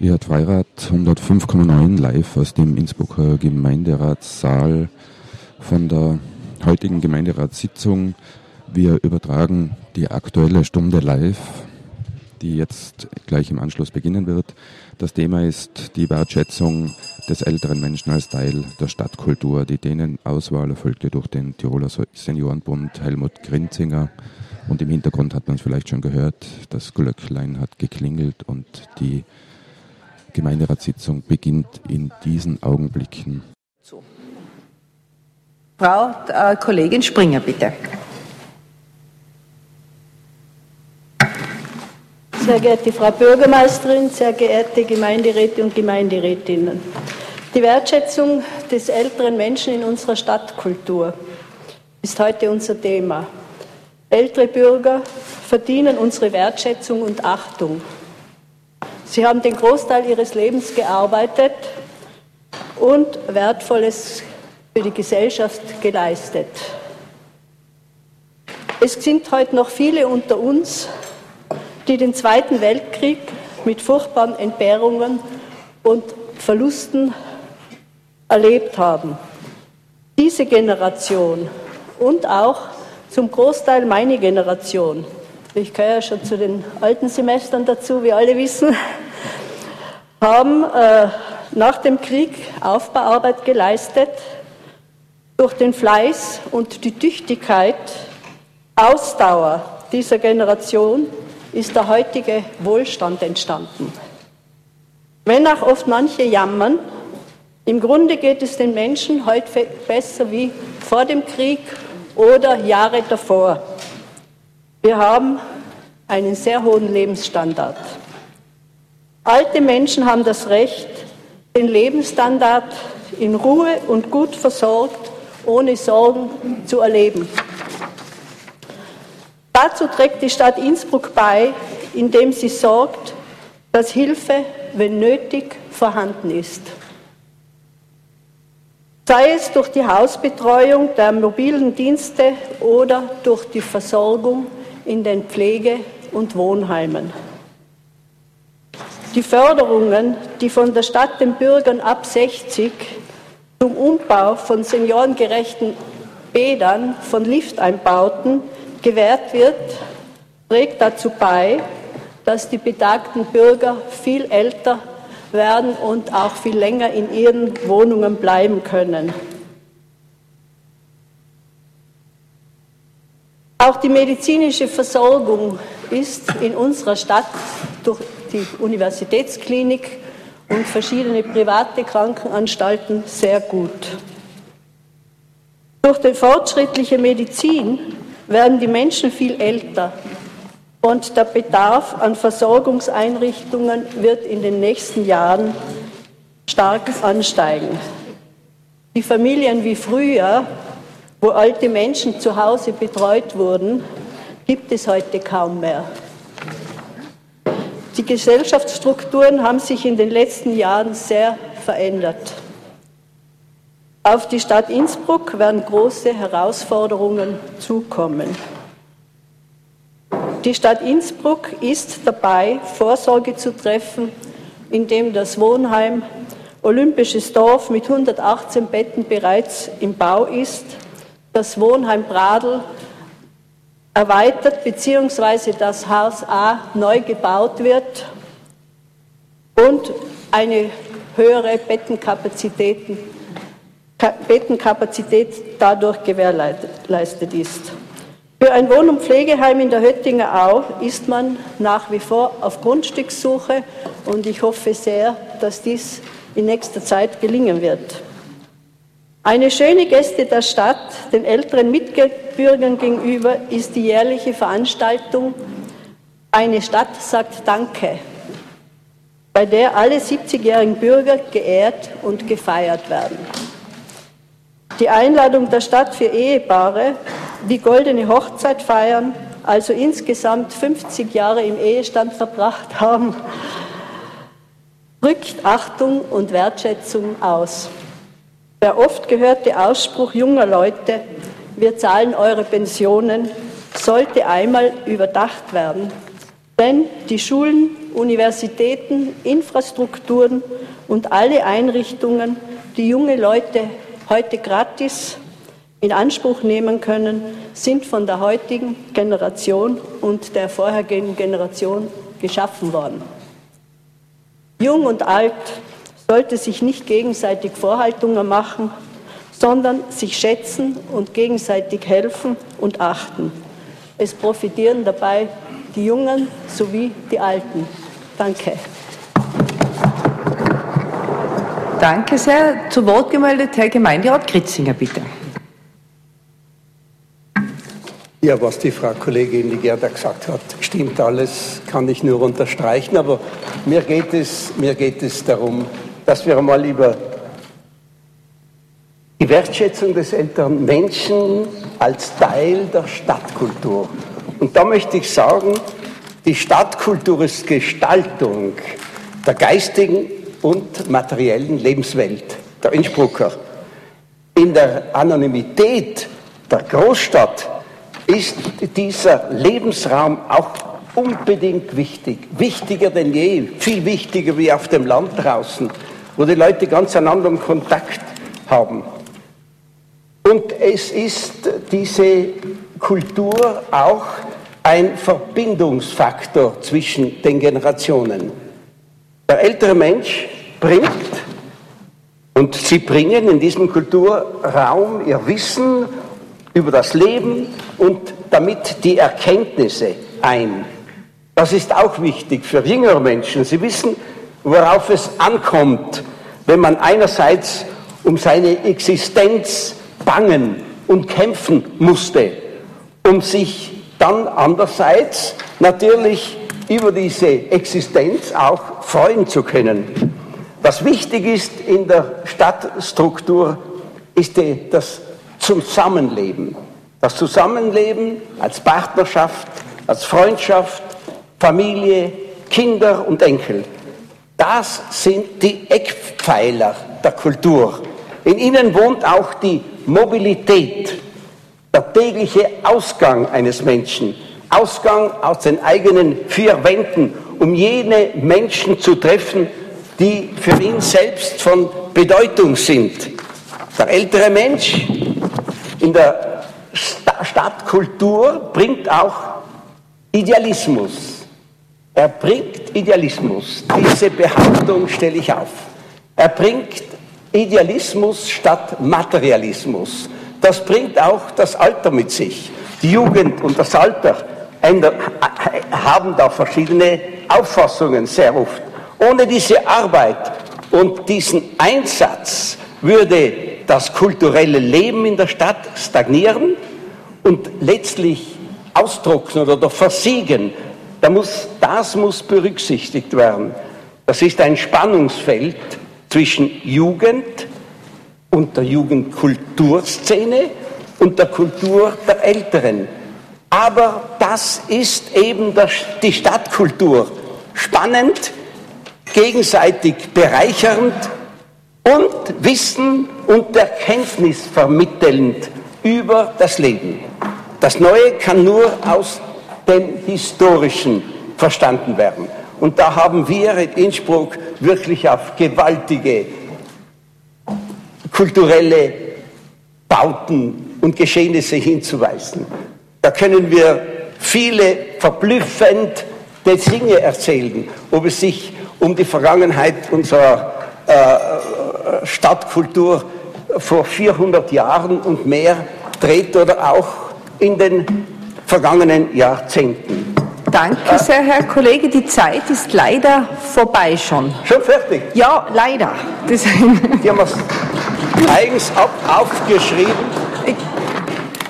Hört Freirad 105,9 live aus dem Innsbrucker Gemeinderatssaal von der heutigen Gemeinderatssitzung. Wir übertragen die aktuelle Stunde live, die jetzt gleich im Anschluss beginnen wird. Das Thema ist die Wertschätzung des älteren Menschen als Teil der Stadtkultur. Die Dänenauswahl erfolgte durch den Tiroler Seniorenbund Helmut Grinzinger. Und im Hintergrund hat man es vielleicht schon gehört, das Glöcklein hat geklingelt und die Gemeinderatssitzung beginnt in diesen Augenblicken. So. Frau äh, Kollegin Springer, bitte. Sehr geehrte Frau Bürgermeisterin, sehr geehrte Gemeinderäte und Gemeinderätinnen. Die Wertschätzung des älteren Menschen in unserer Stadtkultur ist heute unser Thema. Ältere Bürger verdienen unsere Wertschätzung und Achtung. Sie haben den Großteil ihres Lebens gearbeitet und Wertvolles für die Gesellschaft geleistet. Es sind heute noch viele unter uns, die den Zweiten Weltkrieg mit furchtbaren Entbehrungen und Verlusten erlebt haben. Diese Generation und auch zum Großteil meine Generation, ich gehöre ja schon zu den alten Semestern dazu, wie alle wissen, haben äh, nach dem Krieg Aufbauarbeit geleistet. Durch den Fleiß und die Tüchtigkeit, Ausdauer dieser Generation ist der heutige Wohlstand entstanden. Wenn auch oft manche jammern, im Grunde geht es den Menschen heute besser wie vor dem Krieg oder Jahre davor. Wir haben einen sehr hohen Lebensstandard. Alte Menschen haben das Recht, den Lebensstandard in Ruhe und gut versorgt, ohne Sorgen zu erleben. Dazu trägt die Stadt Innsbruck bei, indem sie sorgt, dass Hilfe, wenn nötig, vorhanden ist. Sei es durch die Hausbetreuung der mobilen Dienste oder durch die Versorgung in den Pflege- und Wohnheimen. Die Förderungen, die von der Stadt den Bürgern ab 60 zum Umbau von seniorengerechten Bädern, von Lifteinbauten gewährt wird, trägt dazu bei, dass die betagten Bürger viel älter werden und auch viel länger in ihren Wohnungen bleiben können. Auch die medizinische Versorgung ist in unserer Stadt durch die Universitätsklinik und verschiedene private Krankenanstalten sehr gut. Durch die fortschrittliche Medizin werden die Menschen viel älter und der Bedarf an Versorgungseinrichtungen wird in den nächsten Jahren stark ansteigen. Die Familien wie früher, wo alte Menschen zu Hause betreut wurden, gibt es heute kaum mehr. Die Gesellschaftsstrukturen haben sich in den letzten Jahren sehr verändert. Auf die Stadt Innsbruck werden große Herausforderungen zukommen. Die Stadt Innsbruck ist dabei, Vorsorge zu treffen, indem das Wohnheim Olympisches Dorf mit 118 Betten bereits im Bau ist, das Wohnheim Bradl erweitert bzw. das Haus A neu gebaut wird und eine höhere Bettenkapazität, Bettenkapazität dadurch gewährleistet ist. Für ein Wohn- und Pflegeheim in der Höttinger Au ist man nach wie vor auf Grundstückssuche und ich hoffe sehr, dass dies in nächster Zeit gelingen wird. Eine schöne Geste der Stadt den älteren Mitbürgern gegenüber ist die jährliche Veranstaltung Eine Stadt sagt Danke, bei der alle 70-jährigen Bürger geehrt und gefeiert werden. Die Einladung der Stadt für Ehepaare, die goldene Hochzeit feiern, also insgesamt 50 Jahre im Ehestand verbracht haben, drückt Achtung und Wertschätzung aus. Der oft gehörte Ausspruch junger Leute, wir zahlen eure Pensionen, sollte einmal überdacht werden. Denn die Schulen Universitäten, Infrastrukturen und alle Einrichtungen, die junge Leute heute gratis in Anspruch nehmen können, sind von der heutigen Generation und der vorhergehenden Generation geschaffen worden. Jung und alt sollte sich nicht gegenseitig Vorhaltungen machen, sondern sich schätzen und gegenseitig helfen und achten. Es profitieren dabei die Jungen sowie die Alten. Danke. Danke sehr. Zu Wort gemeldet Herr Gemeinderat Kritzinger, bitte. Ja, was die Frau Kollegin Ligerda gesagt hat, stimmt alles, kann ich nur unterstreichen. Aber mir geht es, mir geht es darum, dass wir mal über die Wertschätzung des älteren Menschen als Teil der Stadtkultur. Und da möchte ich sagen, die Stadtkultur ist Gestaltung der geistigen und materiellen Lebenswelt der Innsbrucker. In der Anonymität der Großstadt ist dieser Lebensraum auch unbedingt wichtig. Wichtiger denn je, viel wichtiger wie auf dem Land draußen, wo die Leute ganz einen anderen Kontakt haben. Und es ist diese Kultur auch ein Verbindungsfaktor zwischen den Generationen. Der ältere Mensch bringt und sie bringen in diesem Kulturraum ihr Wissen über das Leben und damit die Erkenntnisse ein. Das ist auch wichtig für jüngere Menschen. Sie wissen, worauf es ankommt, wenn man einerseits um seine Existenz bangen und kämpfen musste, um sich dann andererseits natürlich über diese Existenz auch freuen zu können. Was wichtig ist in der Stadtstruktur, ist das Zusammenleben. Das Zusammenleben als Partnerschaft, als Freundschaft, Familie, Kinder und Enkel. Das sind die Eckpfeiler der Kultur. In ihnen wohnt auch die Mobilität, der tägliche Ausgang eines Menschen. Ausgang aus den eigenen vier Wänden, um jene Menschen zu treffen, die für ihn selbst von Bedeutung sind. Der ältere Mensch in der Stadtkultur bringt auch Idealismus. Er bringt Idealismus. Diese Behauptung stelle ich auf. Er bringt Idealismus statt Materialismus. Das bringt auch das Alter mit sich. Die Jugend und das Alter haben da verschiedene Auffassungen sehr oft. Ohne diese Arbeit und diesen Einsatz würde das kulturelle Leben in der Stadt stagnieren und letztlich austrocknen oder versiegen. Da muss, das muss berücksichtigt werden. Das ist ein Spannungsfeld zwischen Jugend und der Jugendkulturszene und der Kultur der Älteren. Aber das ist eben die Stadtkultur. Spannend, gegenseitig bereichernd und Wissen und Erkenntnis vermittelnd über das Leben. Das Neue kann nur aus dem Historischen verstanden werden. Und da haben wir in Innsbruck wirklich auf gewaltige kulturelle Bauten und Geschehnisse hinzuweisen. Da können wir viele verblüffend Dinge erzählen, ob es sich um die Vergangenheit unserer äh, Stadtkultur vor 400 Jahren und mehr dreht oder auch in den vergangenen Jahrzehnten. Danke sehr, Herr Kollege. Die Zeit ist leider vorbei schon. Schon fertig? Ja, leider. Das Die haben es eigens aufgeschrieben.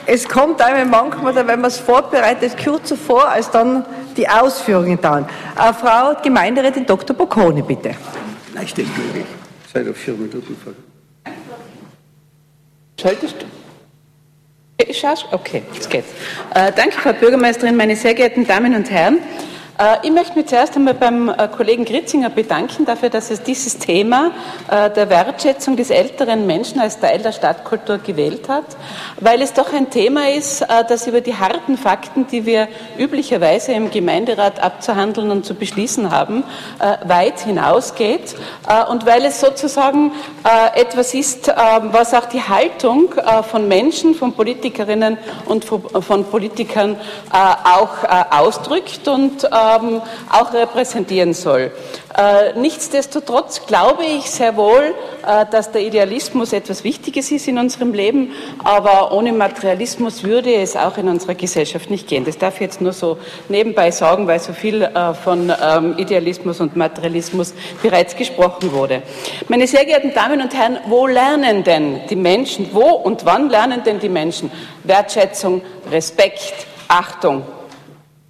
Es kommt einem manchmal, wenn man es vorbereitet, kürzer vor, als dann die Ausführungen dann. Äh, Frau Gemeinderätin Dr. Bocconi, bitte. Nein, steht möglich. Seid auf vier Minuten vor. Schaltest du? Okay, jetzt geht's. Äh, danke, Frau Bürgermeisterin, meine sehr geehrten Damen und Herren. Äh, ich möchte mich zuerst einmal beim äh, Kollegen Gritzinger bedanken dafür, dass er dieses Thema äh, der Wertschätzung des älteren Menschen als Teil der Stadtkultur gewählt hat, weil es doch ein Thema ist, das über die harten Fakten, die wir üblicherweise im Gemeinderat abzuhandeln und zu beschließen haben, weit hinausgeht und weil es sozusagen etwas ist, was auch die Haltung von Menschen, von Politikerinnen und von Politikern auch ausdrückt und ähm, auch repräsentieren soll. Äh, nichtsdestotrotz glaube ich sehr wohl, äh, dass der Idealismus etwas Wichtiges ist in unserem Leben, aber ohne Materialismus würde es auch in unserer Gesellschaft nicht gehen. Das darf ich jetzt nur so nebenbei sagen, weil so viel äh, von ähm, Idealismus und Materialismus bereits gesprochen wurde. Meine sehr geehrten Damen und Herren, wo lernen denn die Menschen, wo und wann lernen denn die Menschen Wertschätzung, Respekt, Achtung,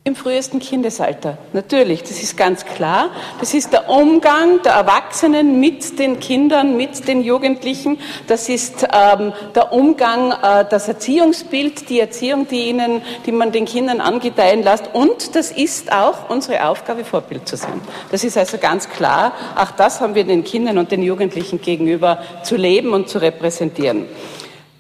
im frühesten Kindesalter, natürlich, das ist ganz klar. Das ist der Umgang der Erwachsenen mit den Kindern, mit den Jugendlichen. Das ist ähm, der Umgang, äh, das Erziehungsbild, die Erziehung, die ihnen, die man den Kindern angedeihen lässt. Und das ist auch unsere Aufgabe, Vorbild zu sein. Das ist also ganz klar. Auch das haben wir den Kindern und den Jugendlichen gegenüber zu leben und zu repräsentieren.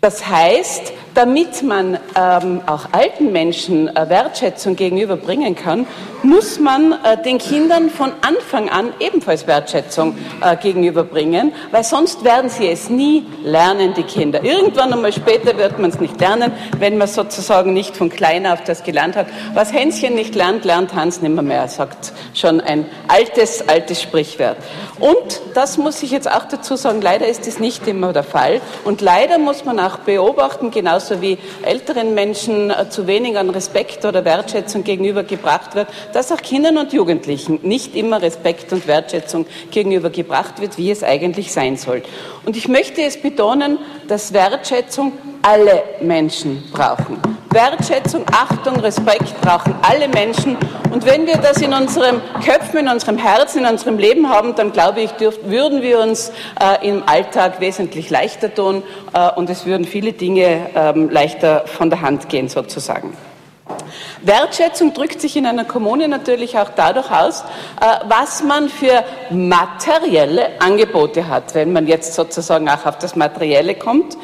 Das heißt, damit man ähm, auch alten Menschen äh, Wertschätzung gegenüberbringen kann, muss man äh, den Kindern von Anfang an ebenfalls Wertschätzung äh, gegenüberbringen, weil sonst werden sie es nie lernen, die Kinder. Irgendwann einmal später wird man es nicht lernen, wenn man sozusagen nicht von klein auf das gelernt hat. Was Hänschen nicht lernt, lernt Hans nimmer mehr, sagt schon ein altes, altes Sprichwort. Und das muss ich jetzt auch dazu sagen, leider ist das nicht immer der Fall. Und leider muss man auch beobachten, genauso genauso wie älteren Menschen äh, zu wenig an Respekt oder Wertschätzung gegenübergebracht wird, dass auch Kindern und Jugendlichen nicht immer Respekt und Wertschätzung gegenübergebracht wird, wie es eigentlich sein soll. Und ich möchte es betonen, dass Wertschätzung alle Menschen brauchen. Wertschätzung, Achtung, Respekt brauchen alle Menschen. Und wenn wir das in unserem Köpfen, in unserem Herzen, in unserem Leben haben, dann glaube ich, dürft, würden wir uns äh, im Alltag wesentlich leichter tun äh, und es würden viele Dinge äh, leichter von der Hand gehen sozusagen. Wertschätzung drückt sich in einer Kommune natürlich auch dadurch aus, äh, was man für materielle Angebote hat, wenn man jetzt sozusagen auch auf das Materielle kommt,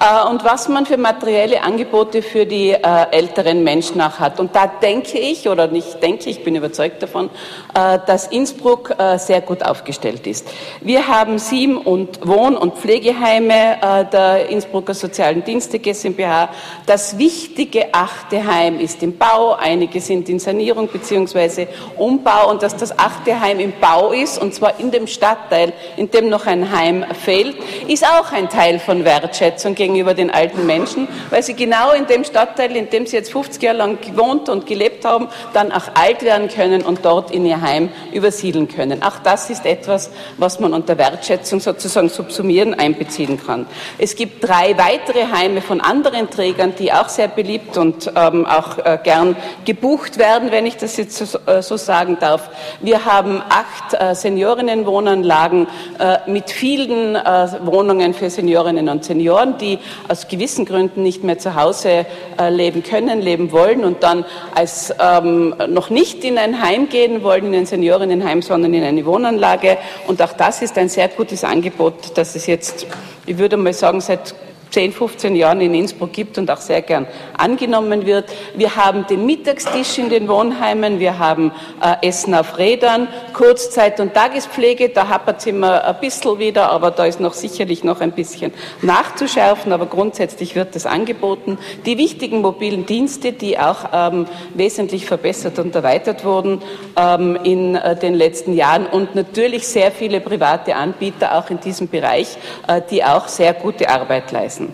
äh, und was man für materielle Angebote für die äh, älteren Menschen auch hat. Und da denke ich, oder nicht denke, ich bin überzeugt davon, dass Innsbruck sehr gut aufgestellt ist. Wir haben sieben und Wohn- und Pflegeheime der Innsbrucker Sozialen Dienste GmbH. Das wichtige achte Heim ist im Bau, einige sind in Sanierung bzw. Umbau und dass das achte Heim im Bau ist, und zwar in dem Stadtteil, in dem noch ein Heim fehlt, ist auch ein Teil von Wertschätzung gegenüber den alten Menschen, weil sie genau in dem Stadtteil, in dem sie jetzt 50 Jahre lang gewohnt und gelebt haben, dann auch alt werden können und dort in ihr Heim übersiedeln können. Auch das ist etwas, was man unter Wertschätzung sozusagen subsumieren, einbeziehen kann. Es gibt drei weitere Heime von anderen Trägern, die auch sehr beliebt und ähm, auch äh, gern gebucht werden, wenn ich das jetzt so, äh, sagen darf. Wir haben acht äh, Seniorinnenwohnanlagen äh, mit vielen Wohnungen für Seniorinnen und Senioren, die aus gewissen Gründen nicht mehr zu Hause leben können, leben wollen und dann als ähm, noch nicht in ein Heim gehen wollen, in ein Seniorinnenheim, sondern in eine Wohnanlage. Und auch das ist ein sehr gutes Angebot, das es jetzt, ich würde mal sagen, seit 10, 15 Jahren in Innsbruck gibt und auch sehr gern angenommen wird. Wir haben den Mittagstisch in den Wohnheimen, wir haben äh, Essen auf Rädern, Kurzzeit- und Tagespflege, da hapert es immer ein bisschen wieder, aber da ist noch sicherlich noch ein bisschen nachzuschärfen, aber grundsätzlich wird das angeboten. Die wichtigen mobilen Dienste, die auch ähm, wesentlich verbessert und erweitert wurden ähm, in äh, den letzten Jahren und natürlich sehr viele private Anbieter auch in diesem Bereich, äh, die auch sehr gute Arbeit leisten.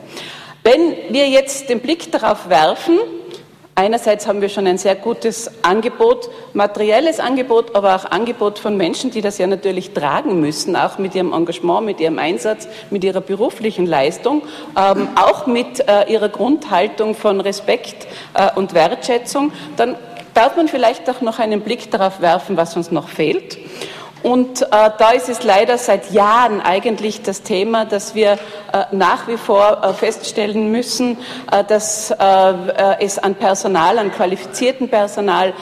Wenn wir jetzt den Blick darauf werfen, Einerseits haben wir schon ein sehr gutes Angebot, materielles Angebot, aber auch Angebot von Menschen, die das ja natürlich tragen müssen, auch mit ihrem Engagement, mit ihrem Einsatz, mit ihrer beruflichen Leistung, ähm, auch mit äh, ihrer Grundhaltung von Respekt äh, und Wertschätzung. Dann darf man vielleicht auch noch einen Blick darauf werfen, was uns noch fehlt. Und äh, da ist es leider seit Jahren eigentlich das Thema, dass wir nach wie vor feststellen müssen, dass es an Personal, an qualifizierten Personal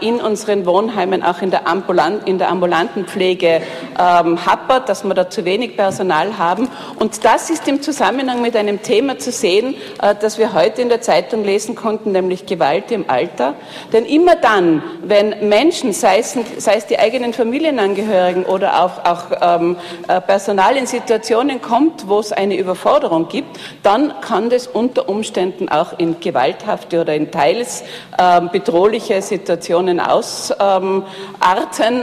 in unseren Wohnheimen, auch in der, Ambulant, in der ambulanten Pflege ähm, happert, dass wir da zu wenig Personal haben. Und das ist im Zusammenhang mit einem Thema zu sehen, das wir heute in der Zeitung lesen konnten, nämlich Gewalt im Alter. Denn immer dann, wenn Menschen, sei es, sei es die eigenen Familienangehörigen oder auch, auch ähm, Personal in Situationen kommt, wo es eine Überforderung gibt, dann kann das unter Umständen auch in gewalthafte oder in teils ähm, bedrohliche Situationen ausarten.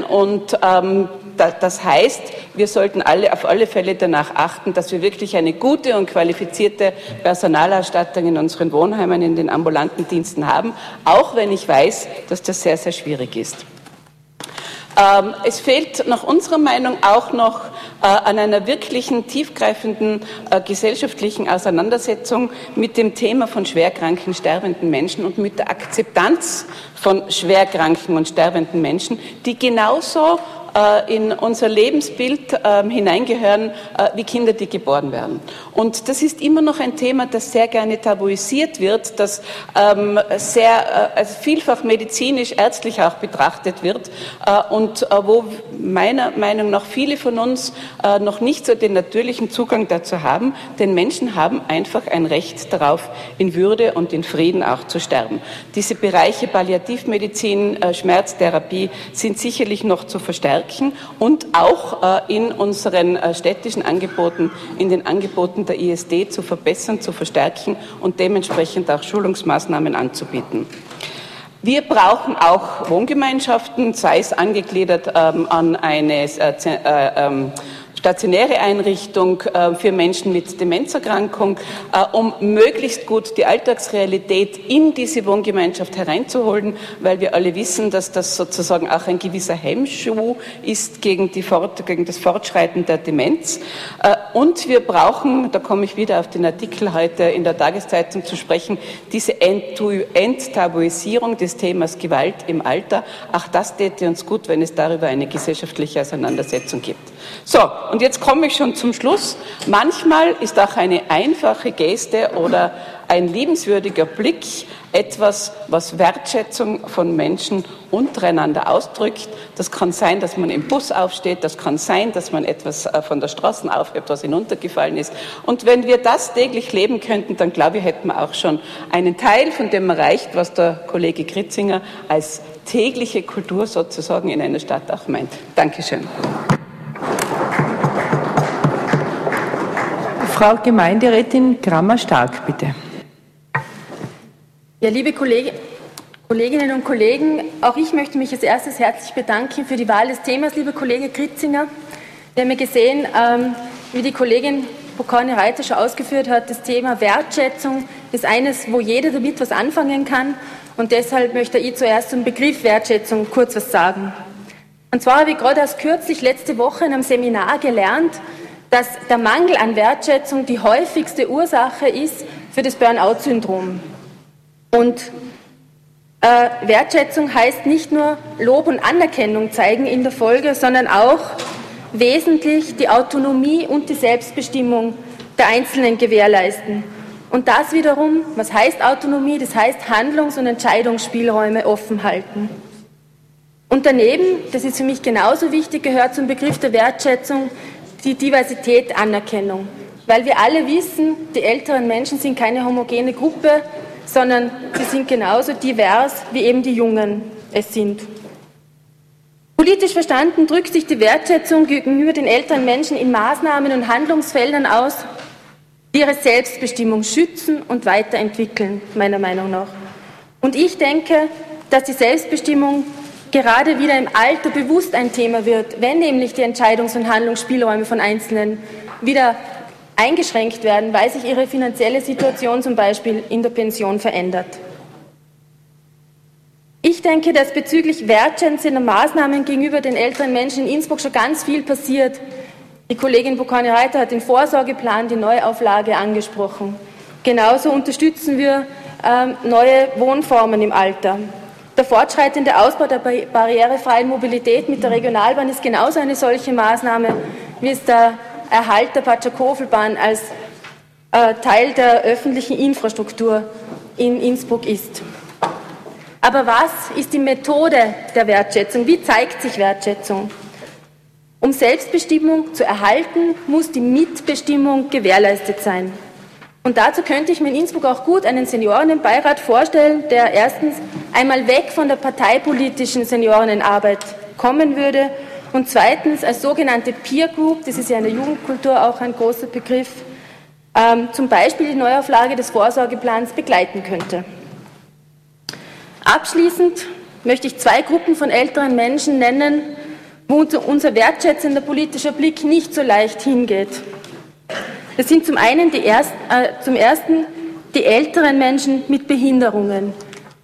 Und ähm, das heißt, wir sollten alle auf alle Fälle danach achten, dass wir wirklich eine gute und qualifizierte Personalausstattung in unseren Wohnheimen, in den ambulanten Diensten haben, auch wenn ich weiß, dass das sehr, sehr schwierig ist. Ähm, es fehlt nach unserer Meinung auch noch äh, an einer wirklichen, tiefgreifenden äh, gesellschaftlichen Auseinandersetzung mit dem Thema von schwerkranken, sterbenden Menschen und mit der Akzeptanz von schwerkranken und sterbenden Menschen, die genauso in unser Lebensbild ähm, hineingehören äh, wie Kinder, die geboren werden. Und das ist immer noch ein Thema, das sehr gerne tabuisiert wird, das ähm, sehr äh, also vielfach medizinisch, ärztlich auch betrachtet wird und wo meiner Meinung nach viele von uns noch nicht so den natürlichen Zugang dazu haben, denn Menschen haben einfach ein Recht darauf, in Würde und in Frieden auch zu sterben. Diese Bereiche Palliativmedizin, Schmerztherapie sind sicherlich noch zu verstärken stärken und auch äh, in unseren äh, städtischen Angeboten, in den Angeboten der ISD zu verbessern, zu verstärken und dementsprechend auch Schulungsmaßnahmen anzubieten. Wir brauchen auch Wohngemeinschaften, sei es angegliedert ähm, an eine äh, äh, ähm, stationäre Einrichtung äh, für Menschen mit Demenzerkrankung, äh, um möglichst gut die Alltagsrealität in diese Wohngemeinschaft hereinzuholen, weil wir alle wissen, dass das sozusagen auch ein gewisser Hemmschuh ist gegen, die Fort, gegen das Fortschreiten der Demenz. Äh, und wir brauchen, da komme ich wieder auf den Artikel heute in der Tageszeitung zu sprechen, diese Enttabuisierung des Themas Gewalt im Alter. Auch das täte uns gut, wenn es darüber eine gesellschaftliche Auseinandersetzung gibt. So, und jetzt komme ich schon zum Schluss. Manchmal ist auch eine einfache Geste oder ein liebenswürdiger Blick etwas, was Wertschätzung von Menschen untereinander ausdrückt. Das kann sein, dass man im Bus aufsteht, das kann sein, dass man etwas äh, von der Straße aufhebt, was hinuntergefallen ist. Und wenn wir das täglich leben könnten, dann glaube ich, hätten wir auch schon einen Teil von dem erreicht, was der Kollege Kritzinger als tägliche Kultur sozusagen in einer Stadt auch meint. Dankeschön. Frau Gemeinderätin Grammer-Stark, bitte. Ja, liebe Kolleginnen und Kollegen, auch ich möchte mich als erstes herzlich bedanken für die Wahl des Themas, liebe Kollege Kritzinger. Wir haben ja gesehen, ähm, wie die Kollegin Bokane Reiter schon ausgeführt hat, das Thema Wertschätzung ist eines, wo jeder damit was anfangen kann. Und deshalb möchte ich zuerst zum Begriff Wertschätzung kurz was sagen. Und zwar habe ich gerade erst kürzlich letzte Woche in einem Seminar gelernt, dass der Mangel an Wertschätzung die häufigste Ursache ist für das Burnout-Syndrom. Und äh, Wertschätzung heißt nicht nur Lob und Anerkennung zeigen in der Folge, sondern auch wesentlich die Autonomie und die Selbstbestimmung der Einzelnen gewährleisten. Und das wiederum, was heißt Autonomie? Das heißt Handlungs- und Entscheidungsspielräume offen halten. Und daneben, das ist für mich genauso wichtig, gehört zum Begriff der Wertschätzung die Diversität Anerkennung. Weil wir alle wissen, die älteren Menschen sind keine homogene Gruppe, sondern sie sind genauso divers, wie eben die Jungen es sind. Politisch verstanden drückt sich die Wertschätzung gegenüber den älteren Menschen in Maßnahmen und Handlungsfeldern aus, die ihre Selbstbestimmung schützen und weiterentwickeln, meiner Meinung nach. Und ich denke, dass die Selbstbestimmung gerade wieder im Alter bewusst ein Thema wird, wenn nämlich die Entscheidungs- und Handlungsspielräume von Einzelnen wieder eingeschränkt werden, weil sich ihre finanzielle Situation zum Beispiel in der Pension verändert. Ich denke, dass bezüglich wertschätzender Maßnahmen gegenüber den älteren Menschen in Innsbruck schon ganz viel passiert. Die Kollegin Bukani Reiter hat den Vorsorgeplan, die Neuauflage angesprochen. Genauso unterstützen wir ähm, neue Wohnformen im Alter. Der fortschreitende Ausbau der barrierefreien Mobilität mit der Regionalbahn ist genauso eine solche Maßnahme, wie es der Erhalt der Patschakofelbahn als äh, Teil der öffentlichen Infrastruktur in Innsbruck ist. Aber was ist die Methode der Wertschätzung? Wie zeigt sich Wertschätzung? Um Selbstbestimmung zu erhalten, muss die Mitbestimmung gewährleistet sein. Und dazu könnte ich mir in Innsbruck auch gut einen Seniorenbeirat vorstellen, der erstens einmal weg von der parteipolitischen Seniorenarbeit kommen würde und zweitens als sogenannte Peer Group, das ist ja in der Jugendkultur auch ein großer Begriff, ähm, zum Beispiel die Neuauflage des Vorsorgeplans begleiten könnte. Abschließend möchte ich zwei Gruppen von älteren Menschen nennen, wo unser wertschätzender politischer Blick nicht so leicht hingeht. Das sind zum einen die erst, äh, zum ersten die älteren Menschen mit Behinderungen.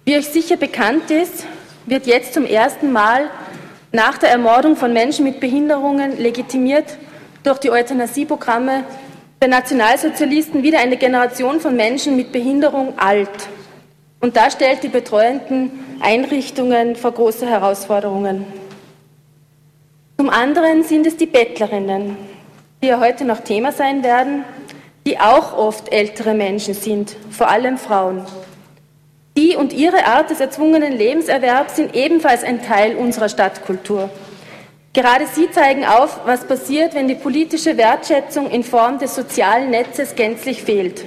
Wie euch sicher bekannt ist, wird jetzt zum ersten Mal nach der Ermordung von Menschen mit Behinderungen legitimiert durch die Euthanasieprogramme der Nationalsozialisten wieder eine Generation von Menschen mit Behinderung alt. Und da stellt die betreuenden Einrichtungen vor große Herausforderungen. Zum anderen sind es die Bettlerinnen, die ja heute noch Thema sein werden, die auch oft ältere Menschen sind, vor allem Frauen. Die und ihre Art des erzwungenen Lebenserwerbs sind ebenfalls ein Teil unserer Stadtkultur. Gerade sie zeigen auf, was passiert, wenn die politische Wertschätzung in Form des sozialen Netzes gänzlich fehlt.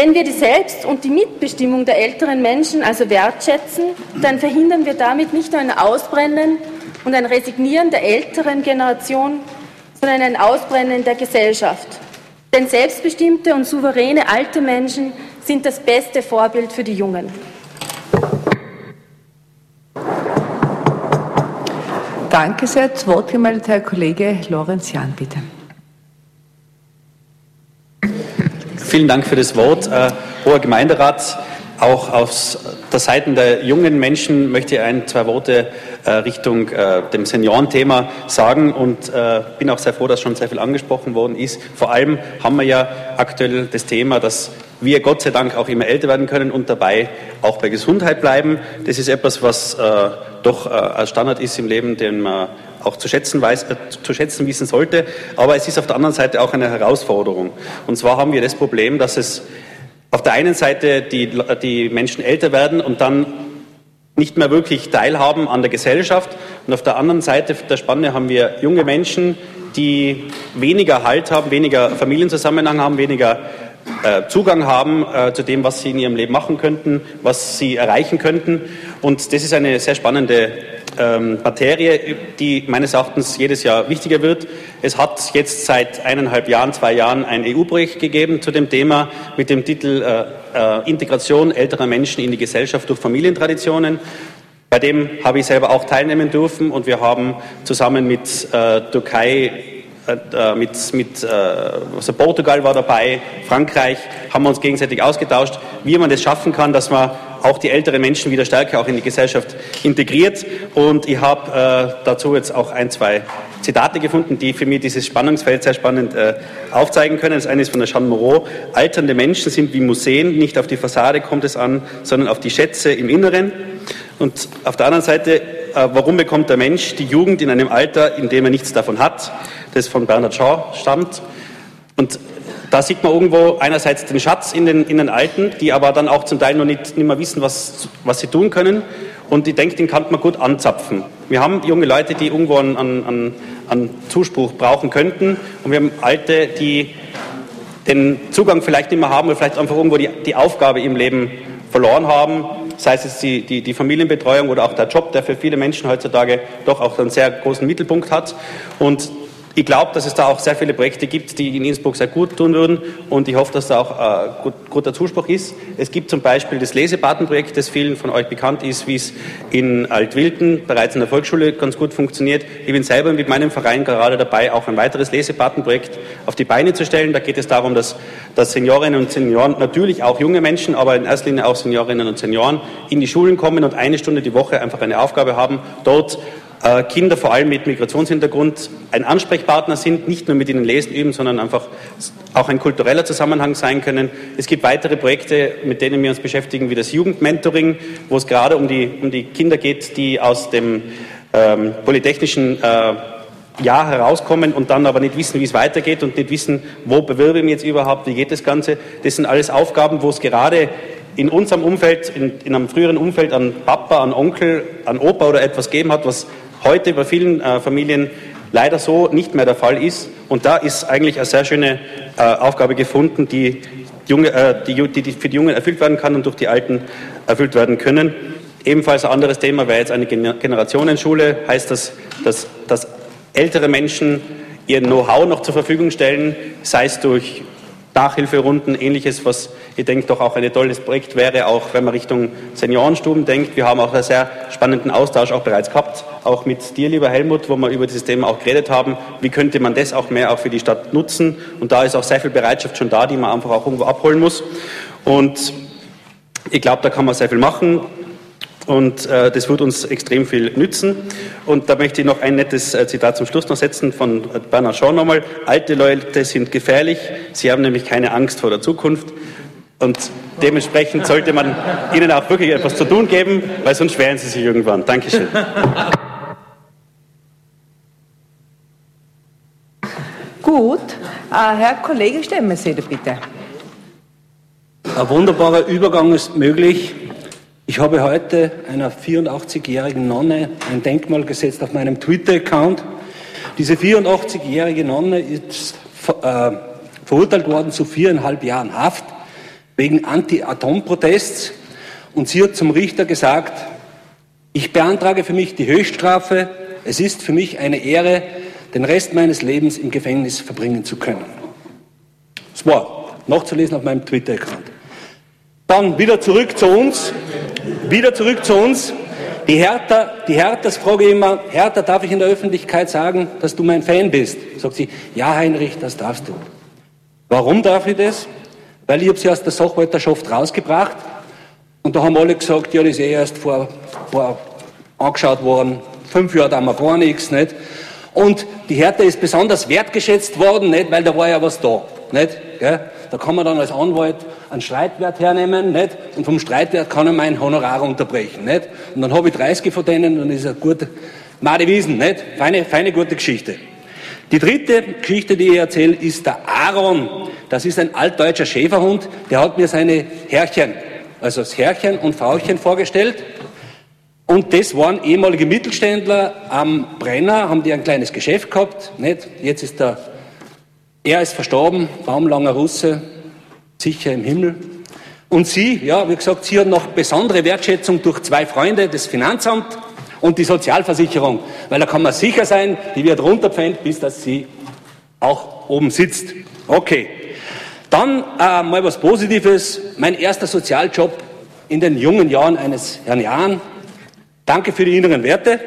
Wenn wir die Selbst- und die Mitbestimmung der älteren Menschen also wertschätzen, dann verhindern wir damit nicht nur ein Ausbrennen und ein Resignieren der älteren Generation, sondern ein Ausbrennen der Gesellschaft. Denn selbstbestimmte und souveräne alte Menschen sind das beste Vorbild für die Jungen. Danke sehr. Das Wort gemeldet Herr Kollege Lorenz Jahn, bitte. Vielen Dank für das Wort. Äh, Hoher Gemeinderat, auch aus der Seite der jungen Menschen möchte ich ein, zwei Worte äh, Richtung äh, dem Seniorenthema sagen und bin auch sehr froh, dass schon sehr viel angesprochen worden ist. Vor allem haben wir ja aktuell das Thema, dass wir Gott sei Dank auch immer älter werden können und dabei auch bei Gesundheit bleiben. Das ist etwas, was äh, doch äh, ein Standard ist im Leben, den man auch zu schätzen, weiß, äh, zu schätzen wissen sollte. Aber es ist auf der anderen Seite auch eine Herausforderung. Und zwar haben wir das Problem, dass es auf der einen Seite die, die Menschen älter werden und dann nicht mehr wirklich teilhaben an der Gesellschaft. Und auf der anderen Seite der Spanne haben wir junge Menschen, die weniger Halt haben, weniger Familienzusammenhang haben, weniger äh, Zugang haben äh, zu dem, was sie in ihrem Leben machen könnten, was sie erreichen könnten. Und das ist eine sehr spannende ähm, Materie, die meines Erachtens jedes Jahr wichtiger wird. Es hat jetzt seit eineinhalb Jahren, zwei Jahren ein EU-Projekt gegeben zu dem Thema mit dem Titel äh, äh, Integration älterer Menschen in die Gesellschaft durch Familientraditionen. Bei dem habe ich selber auch teilnehmen dürfen und wir haben zusammen mit äh, Türkei äh, mit, mit also Portugal war dabei, Frankreich, haben wir uns gegenseitig ausgetauscht, wie man das schaffen kann, dass man auch die älteren Menschen wieder stärker auch in die Gesellschaft integriert. Und ich habe äh, dazu jetzt auch ein, zwei Zitate gefunden, die für mich dieses Spannungsfeld sehr spannend äh, aufzeigen können. Das eine ist von der Jeanne Moreau. Alternde Menschen sind wie Museen, nicht auf die Fassade kommt es an, sondern auf die Schätze im Inneren. Und auf der anderen Seite, äh, warum bekommt der Mensch die Jugend in einem Alter, in dem er nichts davon hat? Das von Bernard Shaw stammt. Und da sieht man irgendwo einerseits den Schatz in den, in den Alten, die aber dann auch zum Teil noch nicht, nicht mehr wissen, was, was sie tun können. Und ich denke, den kann man gut anzapfen. Wir haben junge Leute, die irgendwo einen, einen, einen Zuspruch brauchen könnten. Und wir haben Alte, die den Zugang vielleicht nicht mehr haben oder vielleicht einfach irgendwo die, die Aufgabe im Leben verloren haben. Sei es die, die, die Familienbetreuung oder auch der Job, der für viele Menschen heutzutage doch auch einen sehr großen Mittelpunkt hat. Und ich glaube, dass es da auch sehr viele Projekte gibt, die in Innsbruck sehr gut tun würden und ich hoffe, dass da auch äh, gut, guter Zuspruch ist. Es gibt zum Beispiel das Lesepatenprojekt, das vielen von euch bekannt ist, wie es in Altwilden bereits in der Volksschule ganz gut funktioniert. Ich bin selber mit meinem Verein gerade dabei, auch ein weiteres Lesepatenprojekt auf die Beine zu stellen. Da geht es darum, dass, dass Seniorinnen und Senioren, natürlich auch junge Menschen, aber in erster Linie auch Seniorinnen und Senioren in die Schulen kommen und eine Stunde die Woche einfach eine Aufgabe haben, dort Kinder vor allem mit Migrationshintergrund ein Ansprechpartner sind, nicht nur mit ihnen lesen üben, sondern einfach auch ein kultureller Zusammenhang sein können. Es gibt weitere Projekte, mit denen wir uns beschäftigen, wie das Jugendmentoring, wo es gerade um die, um die Kinder geht, die aus dem ähm, polytechnischen äh, Jahr herauskommen und dann aber nicht wissen, wie es weitergeht und nicht wissen, wo bewirbe ich mich jetzt überhaupt, wie geht das Ganze. Das sind alles Aufgaben, wo es gerade in unserem Umfeld, in, in einem früheren Umfeld an Papa, an Onkel, an Opa oder etwas gegeben hat, was heute bei vielen äh, Familien leider so nicht mehr der Fall ist. Und da ist eigentlich eine sehr schöne äh, Aufgabe gefunden, die, junge, äh, die, die, für die Jungen erfüllt werden kann und durch die Alten erfüllt werden können. Ebenfalls ein anderes Thema wäre jetzt eine Generationenschule. Heißt das, dass, dass ältere Menschen ihr Know-how noch zur Verfügung stellen, sei es durch Nachhilferunden, ähnliches, was ich denke doch auch ein tolles Projekt wäre, auch wenn man Richtung Seniorenstuben denkt. Wir haben auch einen sehr spannenden Austausch auch bereits gehabt, auch mit dir, lieber Helmut, wo wir über dieses Thema auch geredet haben. Wie könnte man das auch mehr auch für die Stadt nutzen? Und da ist auch sehr viel Bereitschaft schon da, die man einfach auch irgendwo abholen muss. Und ich glaube, da kann man sehr viel machen und äh, das wird uns extrem viel nützen. Und da möchte ich noch ein nettes äh, Zitat zum Schluss noch setzen von Bernard Shaw nochmal. Alte Leute sind gefährlich, sie haben nämlich keine Angst vor der Zukunft. Und dementsprechend sollte man ihnen auch wirklich etwas zu tun geben, weil sonst wehren sie sich irgendwann. Dankeschön. Gut, äh, Herr Kollege Stemmesede, bitte. Ein wunderbarer Übergang ist möglich ich habe heute einer 84-jährigen Nonne ein Denkmal gesetzt auf meinem Twitter-Account. Diese 84-jährige Nonne ist äh, verurteilt worden zu viereinhalb Jahren Haft wegen Anti-Atom-Protests. Und sie hat zum Richter gesagt, ich beantrage für mich die Höchststrafe. Es ist für mich eine Ehre, den Rest meines Lebens im Gefängnis verbringen zu können. Das war nachzulesen auf meinem Twitter-Account. Dann wieder zurück zu uns. Wieder zurück zu uns. Die Hertha, die Hertha, das frage immer, Hertha, darf ich in der Öffentlichkeit sagen, dass du mein Fan bist? Sagt sie, ja Heinrich, das darfst du. Warum darf ich das? Weil ich habe sie aus der Sachwalterschaft rausgebracht und da haben alle gesagt, ja, das ist eh erst vor, vor angeschaut worden, fünf Jahre haben wir gar nichts, nicht? Und die Hertha ist besonders wertgeschätzt worden, nicht? Weil da war ja was da, nicht? Gell? Da kann man dann als Anwalt einen Streitwert hernehmen, nicht? Und vom Streitwert kann er mein Honorar unterbrechen, nicht? Und dann habe ich 30 von denen, dann ist er gut, Made Wiesen, nicht? Feine, feine, gute Geschichte. Die dritte Geschichte, die ich erzähle, ist der Aaron. Das ist ein altdeutscher Schäferhund, der hat mir seine Herrchen, also das Herrchen und Frauchen vorgestellt. Und das waren ehemalige Mittelständler am Brenner, haben die ein kleines Geschäft gehabt, nicht? Jetzt ist der er ist verstorben, baumlanger Russe, sicher im Himmel. Und sie, ja, wie gesagt, sie hat noch besondere Wertschätzung durch zwei Freunde, das Finanzamt und die Sozialversicherung. Weil da kann man sicher sein, die wird runtergepfändet, bis dass sie auch oben sitzt. Okay. Dann äh, mal was Positives. Mein erster Sozialjob in den jungen Jahren eines Herrn Jahn. Danke für die inneren Werte.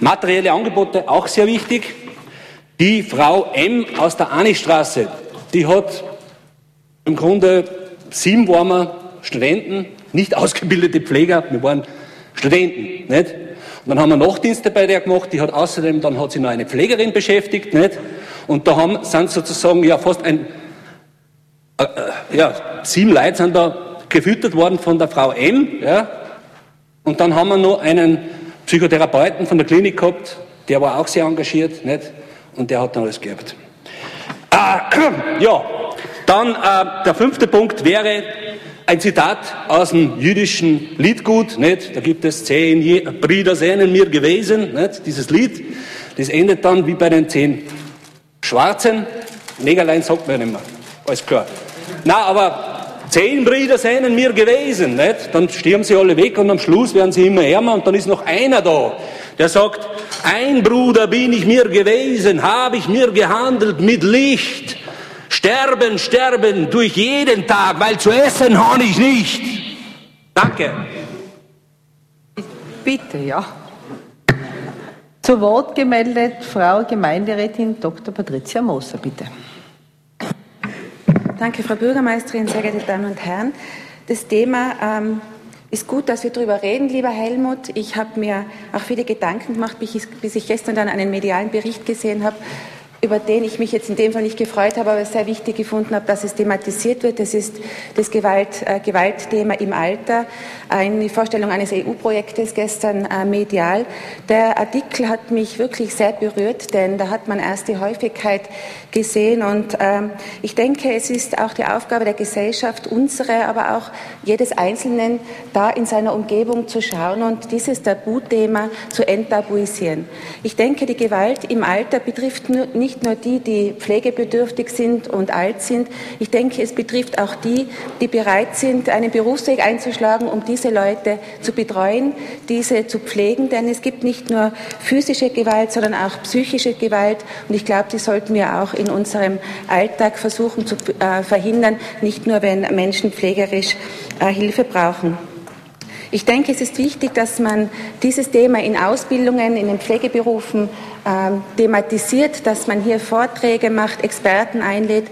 Materielle Angebote auch sehr wichtig. Die Frau M aus der Anistraße, die hat im Grunde sieben warmer Studenten, nicht ausgebildete Pfleger, wir waren Studenten, nicht? Und dann haben wir Nachtdienste bei der gemacht, die hat außerdem, dann hat sie noch eine Pflegerin beschäftigt, nicht? Und da haben, sind sozusagen ja fast ein, äh, äh, ja, sieben Leute sind da gefüttert worden von der Frau M, ja? Und dann haben wir noch einen Psychotherapeuten von der Klinik gehabt, der war auch sehr engagiert, nicht? und der hat dann alles geerbt. Äh, ja, dann äh, der fünfte Punkt wäre ein Zitat aus dem jüdischen Liedgut. Nicht? Da gibt es zehn Brüder seien mir gewesen, nicht? dieses Lied. Das endet dann wie bei den zehn Schwarzen. Negerlein sagt man nicht mehr. Alles klar. Na, aber zehn Brüder seien mir gewesen. Nicht? Dann stirben sie alle weg und am Schluss werden sie immer ärmer und dann ist noch einer da, der sagt, ein Bruder bin ich mir gewesen, habe ich mir gehandelt mit Licht. Sterben, sterben durch jeden Tag, weil zu essen habe ich nicht. Danke. Bitte, ja. Zu Wort gemeldet Frau Gemeinderätin Dr. Patricia Moser, bitte. Danke, Frau Bürgermeisterin, sehr geehrte Damen und Herren. Das Thema ähm, ist gut, dass wir darüber reden, lieber Helmut. Ich habe mir auch viele Gedanken gemacht, bis ich, bis ich gestern dann einen medialen Bericht gesehen habe, über den ich mich jetzt in dem Fall nicht gefreut habe, aber sehr wichtig gefunden habe, dass es thematisiert wird. Das ist das Gewalt, äh, Gewaltthema im Alter, eine Vorstellung eines EU-Projektes gestern äh, medial. Der Artikel hat mich wirklich sehr berührt, denn da hat man erst die Häufigkeit gesehen und ähm, ich denke, es ist auch die Aufgabe der Gesellschaft, unsere, aber auch jedes Einzelnen, da in seiner Umgebung zu schauen und dieses Tabuthema zu enttabuisieren. Ich denke, die Gewalt im Alter betrifft nicht nur die, die pflegebedürftig sind und alt sind. Ich denke, es betrifft auch die, die bereit sind, einen Berufsweg einzuschlagen, um diese Leute zu betreuen, diese zu pflegen. Denn es gibt nicht nur physische Gewalt, sondern auch psychische Gewalt. Und ich glaube, die sollten wir auch in unserem Alltag versuchen zu äh, verhindern, nicht nur wenn Menschen pflegerisch äh, Hilfe brauchen. Ich denke, es ist wichtig, dass man dieses Thema in Ausbildungen, in den Pflegeberufen äh, thematisiert, dass man hier Vorträge macht, Experten einlädt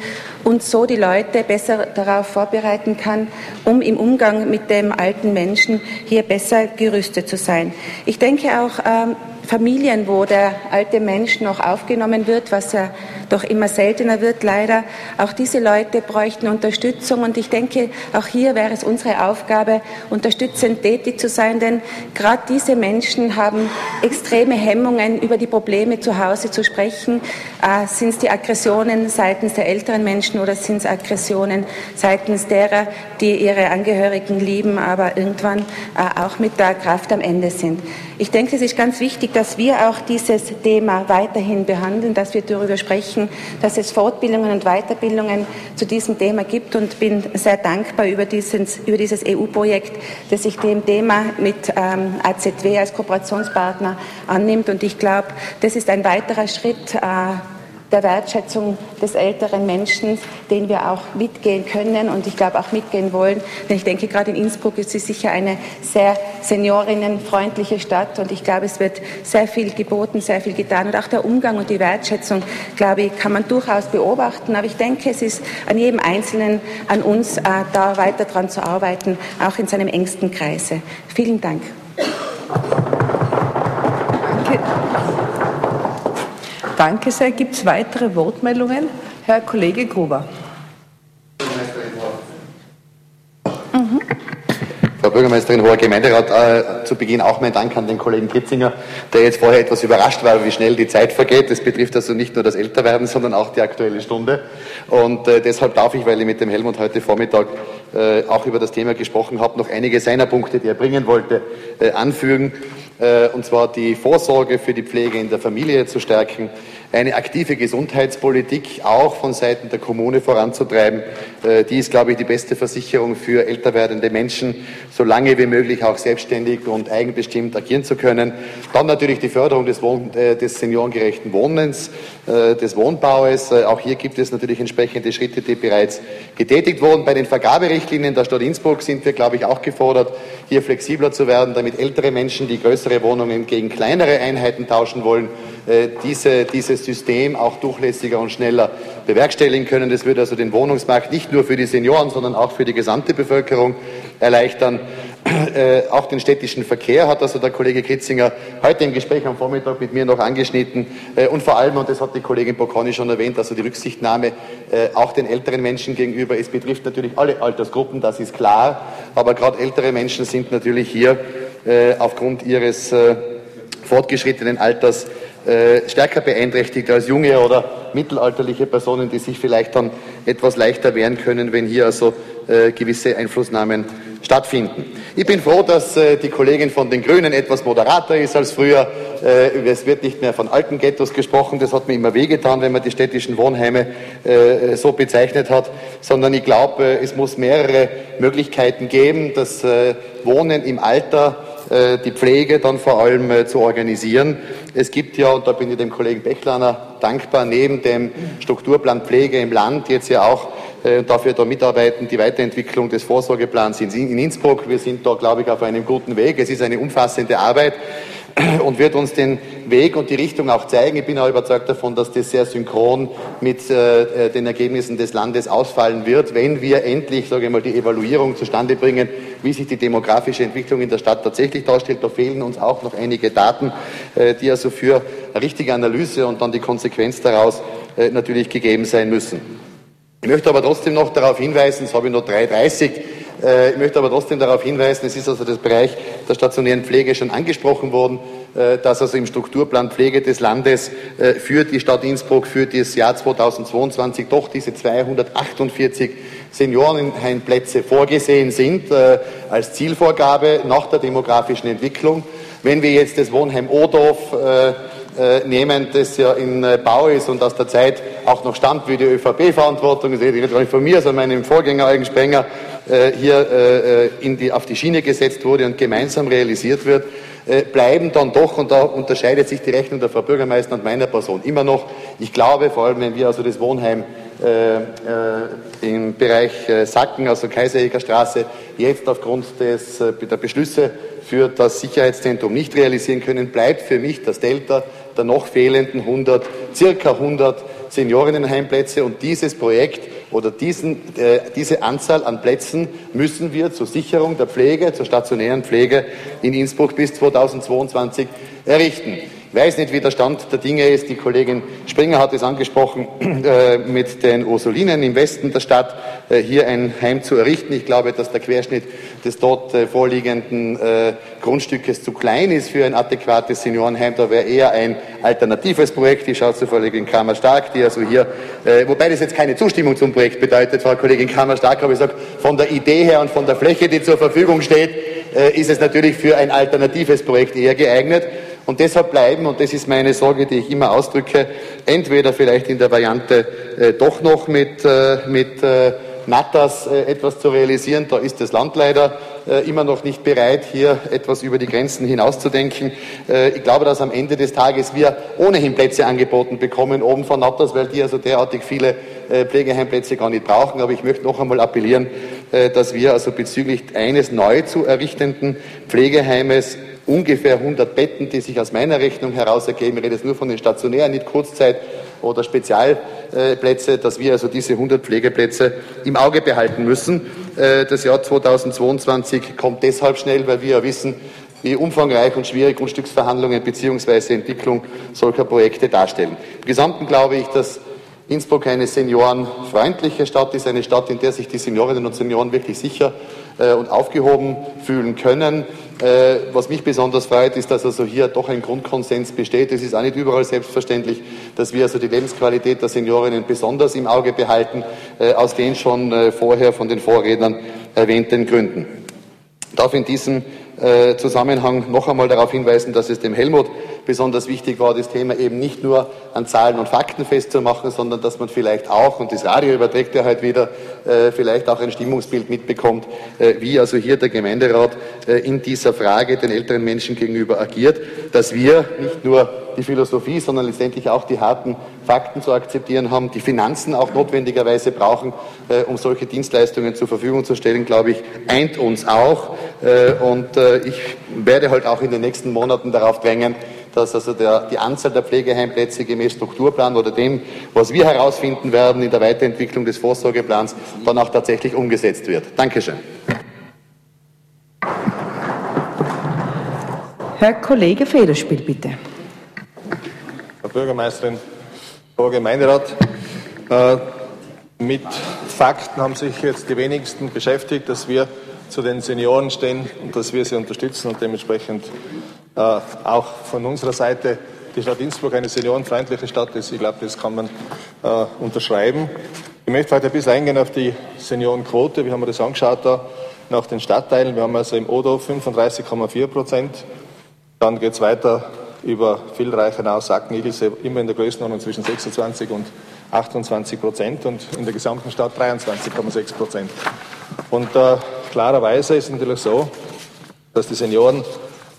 und so die Leute besser darauf vorbereiten kann, um im Umgang mit dem alten Menschen hier besser gerüstet zu sein. Ich denke auch, ähm, Familien, wo der alte Mensch noch aufgenommen wird, was ja doch immer seltener wird, leider. Auch diese Leute bräuchten Unterstützung und ich denke, auch hier wäre es unsere Aufgabe, unterstützend tätig zu sein, denn gerade diese Menschen haben extreme Hemmungen, über die Probleme zu Hause zu sprechen. Äh, sind es die Aggressionen seitens der älteren Menschen oder sind es Aggressionen seitens derer, die ihre Angehörigen lieben, aber irgendwann äh, auch mit der Kraft am Ende sind? Ich denke, es ist ganz wichtig, dass wir auch dieses Thema weiterhin behandeln, dass wir darüber sprechen, dass es Fortbildungen und Weiterbildungen zu diesem Thema gibt und bin sehr dankbar über dieses, über dieses EU-Projekt, das sich dem Thema mit ähm, AZW als Kooperationspartner annimmt. Und ich glaube, das ist ein weiterer Schritt. Äh, der Wertschätzung des älteren Menschen, den wir auch mitgehen können und ich glaube auch mitgehen wollen. Denn ich denke, gerade in Innsbruck ist es sicher eine sehr seniorinnenfreundliche Stadt und ich glaube, es wird sehr viel geboten, sehr viel getan und auch der Umgang und die Wertschätzung, glaube ich, kann man durchaus beobachten. Aber ich denke, es ist an jedem Einzelnen, an uns, äh, da weiter dran zu arbeiten, auch in seinem engsten Kreise. Vielen Dank. Danke. Danke sehr. Gibt es weitere Wortmeldungen? Herr Kollege Gruber. Frau Bürgermeisterin, hoher Gemeinderat, äh, zu Beginn auch mein Dank an den Kollegen Kritzinger, der jetzt vorher etwas überrascht war, wie schnell die Zeit vergeht. Das betrifft also nicht nur das Älterwerden, sondern auch die aktuelle Stunde. Und äh, deshalb darf ich, weil ich mit dem Helmut heute Vormittag äh, auch über das Thema gesprochen habe, noch einige seiner Punkte, die er bringen wollte, äh, anfügen. Äh, und zwar die Vorsorge für die Pflege in der Familie zu stärken, eine aktive Gesundheitspolitik auch von Seiten der Kommune voranzutreiben. Äh, die ist, glaube ich, die beste Versicherung für älter werdende Menschen, so lange wie möglich auch selbstständig und eigenbestimmt agieren zu können. Dann natürlich die Förderung des, Wohn äh, des seniorengerechten Wohnens, des Wohnbaues. Auch hier gibt es natürlich entsprechende Schritte, die bereits getätigt wurden. Bei den Vergaberichtlinien der Stadt Innsbruck sind wir, glaube ich, auch gefordert, hier flexibler zu werden, damit ältere Menschen, die größere Wohnungen gegen kleinere Einheiten tauschen wollen, äh, diese, dieses System auch durchlässiger und schneller bewerkstelligen können. Das würde also den Wohnungsmarkt nicht nur für die Senioren, sondern auch für die gesamte Bevölkerung erleichtern. Äh, auch den städtischen Verkehr hat also der Kollege Kitzinger heute im Gespräch am Vormittag mit mir noch angeschnitten. Äh, und vor allem, und das hat die Kollegin Bocconi schon erwähnt, also die Rücksichtnahme äh, auch den älteren Menschen gegenüber. Es betrifft natürlich alle Altersgruppen, das ist klar. Aber gerade ältere Menschen sind natürlich hier äh, aufgrund ihres äh, fortgeschrittenen Alters äh, stärker beeinträchtigt als junge oder mittelalterliche Personen, die sich vielleicht dann etwas leichter wehren können, wenn hier also äh, gewisse Einflussnahmen stattfinden. Ich bin froh, dass äh, die Kollegin von den Grünen etwas moderater ist als früher. Es wird nicht mehr von alten Ghettos gesprochen, das hat mir immer wehgetan, wenn man die städtischen Wohnheime so bezeichnet hat, sondern ich glaube, es muss mehrere Möglichkeiten geben, das äh, Wohnen im Alter die Pflege dann vor allem äh, zu organisieren. Es gibt ja, und da bin ich dem Kollegen Bechlaner dankbar, neben dem Strukturplan Pflege im Land jetzt ja auch äh, dafür da mitarbeiten, die Weiterentwicklung des Vorsorgeplans in Innsbruck. Wir sind da, glaube ich, auf einem guten Weg. Es ist eine umfassende Arbeit. Und wird uns den Weg und die Richtung auch zeigen. Ich bin auch überzeugt davon, dass das sehr synchron mit äh, den Ergebnissen des Landes ausfallen wird, wenn wir endlich, sage ich mal, die Evaluierung zustande bringen, wie sich die demografische Entwicklung in der Stadt tatsächlich darstellt. Da fehlen uns auch noch einige Daten, äh, die also für eine richtige Analyse und dann die Konsequenz daraus äh, natürlich gegeben sein müssen. Ich möchte aber trotzdem noch darauf hinweisen, das habe ich noch 3.30 äh, ich möchte aber trotzdem darauf hinweisen, es ist also das Bereich der stationären Pflege schon angesprochen worden, äh, dass also im Strukturplan Pflege des Landes äh, für die Stadt Innsbruck für das Jahr 2022 doch diese 248 Seniorenheimplätze vorgesehen sind als Zielvorgabe nach der demografischen Entwicklung. Wenn wir jetzt das Wohnheim Odorf nehmen, das ja in Bau ist und aus der Zeit auch noch stammt, wie die ÖVP-Verantwortung, das rede ich nicht von mir, sondern meinem Vorgänger Eugen Spenger, äh, hier äh, in die, auf die Schiene gesetzt wurde und gemeinsam realisiert wird, äh, bleiben dann doch, und da unterscheidet sich die Rechnung der Frau Bürgermeister und meiner Person immer noch, ich glaube, vor allem wenn wir also das Wohnheim äh, äh, im Bereich äh, Sacken, also Kaiserjäger Straße, jetzt aufgrund des, der Beschlüsse für das Sicherheitszentrum nicht realisieren können, bleibt für mich das Delta der noch fehlenden 100, circa 100 Seniorinnenheimplätze und dieses Projekt oder diesen, äh, diese Anzahl an Plätzen müssen wir zur Sicherung der Pflege, zur stationären Pflege in Innsbruck bis 2022 errichten. Weiß nicht, wie der Stand der Dinge ist. Die Kollegin Springer hat es angesprochen, äh, mit den Ursulinen im Westen der Stadt äh, hier ein Heim zu errichten. Ich glaube, dass der Querschnitt des dort äh, vorliegenden Grundstückes zu klein ist für ein adäquates Seniorenheim. Da wäre eher ein alternatives Projekt. Ich schaue zur Kollegin Kramer-Stark, die also hier, wobei das jetzt keine Zustimmung zum Projekt bedeutet, Frau Kollegin Kramer-Stark, aber ich sage, von der Idee her und von der Fläche, die zur Verfügung steht, ist es natürlich für ein alternatives Projekt eher geeignet. Und deshalb bleiben, und das ist meine Sorge, die ich immer ausdrücke, entweder vielleicht in der Variante äh, doch noch mit, äh, mit äh, Natas äh, etwas zu realisieren. Da ist das Land leider äh, immer noch nicht bereit, hier etwas über die Grenzen hinauszudenken. Äh, ich glaube, dass am Ende des Tages wir ohnehin Plätze angeboten bekommen oben von Natas, weil die also derartig viele Pflegeheimplätze gar nicht brauchen. Aber ich möchte noch einmal appellieren, dass wir also bezüglich eines neu zu errichtenden Pflegeheimes ungefähr 100 Betten, die sich aus meiner Rechnung heraus ergeben. Ich rede jetzt nur von den stationären, nicht Kurzzeit- oder Spezialplätze, dass wir also diese 100 Pflegeplätze im Auge behalten müssen. Äh, das Jahr 2022 kommt deshalb schnell, weil wir ja wissen, wie umfangreich und schwierig Grundstücksverhandlungen bzw. Entwicklung solcher Projekte darstellen. Im Gesamten glaube ich, dass Innsbruck eine seniorenfreundliche Stadt ist, eine Stadt, in der sich die Seniorinnen und Senioren wirklich sicher äh, und aufgehoben fühlen können. Äh, was mich besonders freut, ist, dass also hier doch ein Grundkonsens besteht. Es ist auch nicht überall selbstverständlich, dass wir also die Lebensqualität der Seniorinnen besonders im Auge behalten, äh, aus den schon vorher von den Vorrednern erwähnten Gründen. Ich darf in diesem Zusammenhang noch einmal darauf hinweisen, dass es dem Helmut besonders wichtig war, das Thema eben nicht nur an Zahlen und Fakten festzumachen, sondern dass man vielleicht auch, und das Radio überträgt ja heute wieder, äh, vielleicht auch ein Stimmungsbild mitbekommt, äh, wie also hier der Gemeinderat in dieser Frage den älteren Menschen gegenüber agiert, dass wir nicht nur die Philosophie, sondern letztendlich auch die harten Fakten zu akzeptieren haben, die Finanzen auch notwendigerweise brauchen, äh, um solche Dienstleistungen zur Verfügung zu stellen, glaube ich, eint uns auch. Äh, und äh, ich werde halt auch in den nächsten Monaten darauf drängen, dass also der, die Anzahl der Pflegeheimplätze gemäß Strukturplan oder dem, was wir herausfinden werden in der Weiterentwicklung des Vorsorgeplans, dann auch tatsächlich umgesetzt wird. Dankeschön. Herr Kollege Federspiel, bitte. Frau Bürgermeisterin, Frau Gemeinderat, äh, mit Fakten haben sich jetzt die wenigsten beschäftigt, dass wir zu den Senioren stehen und dass wir sie unterstützen und dementsprechend auch von unserer Seite die Stadt Innsbruck eine seniorenfreundliche Stadt ist. Ich glaube, das kann man äh, unterschreiben. Ich möchte heute ein bisschen eingehen auf die Seniorenquote. Wir haben das angeschaut da nach den Stadtteilen. Wir haben also im Odo 35,4 Prozent. Dann geht es weiter über Villreichenau, Sacken, Igelsee, immer in der Größenordnung zwischen 26 und 28 Prozent und in der gesamten Stadt 23,6 Prozent. Und äh, klarerweise ist es natürlich so, dass die Senioren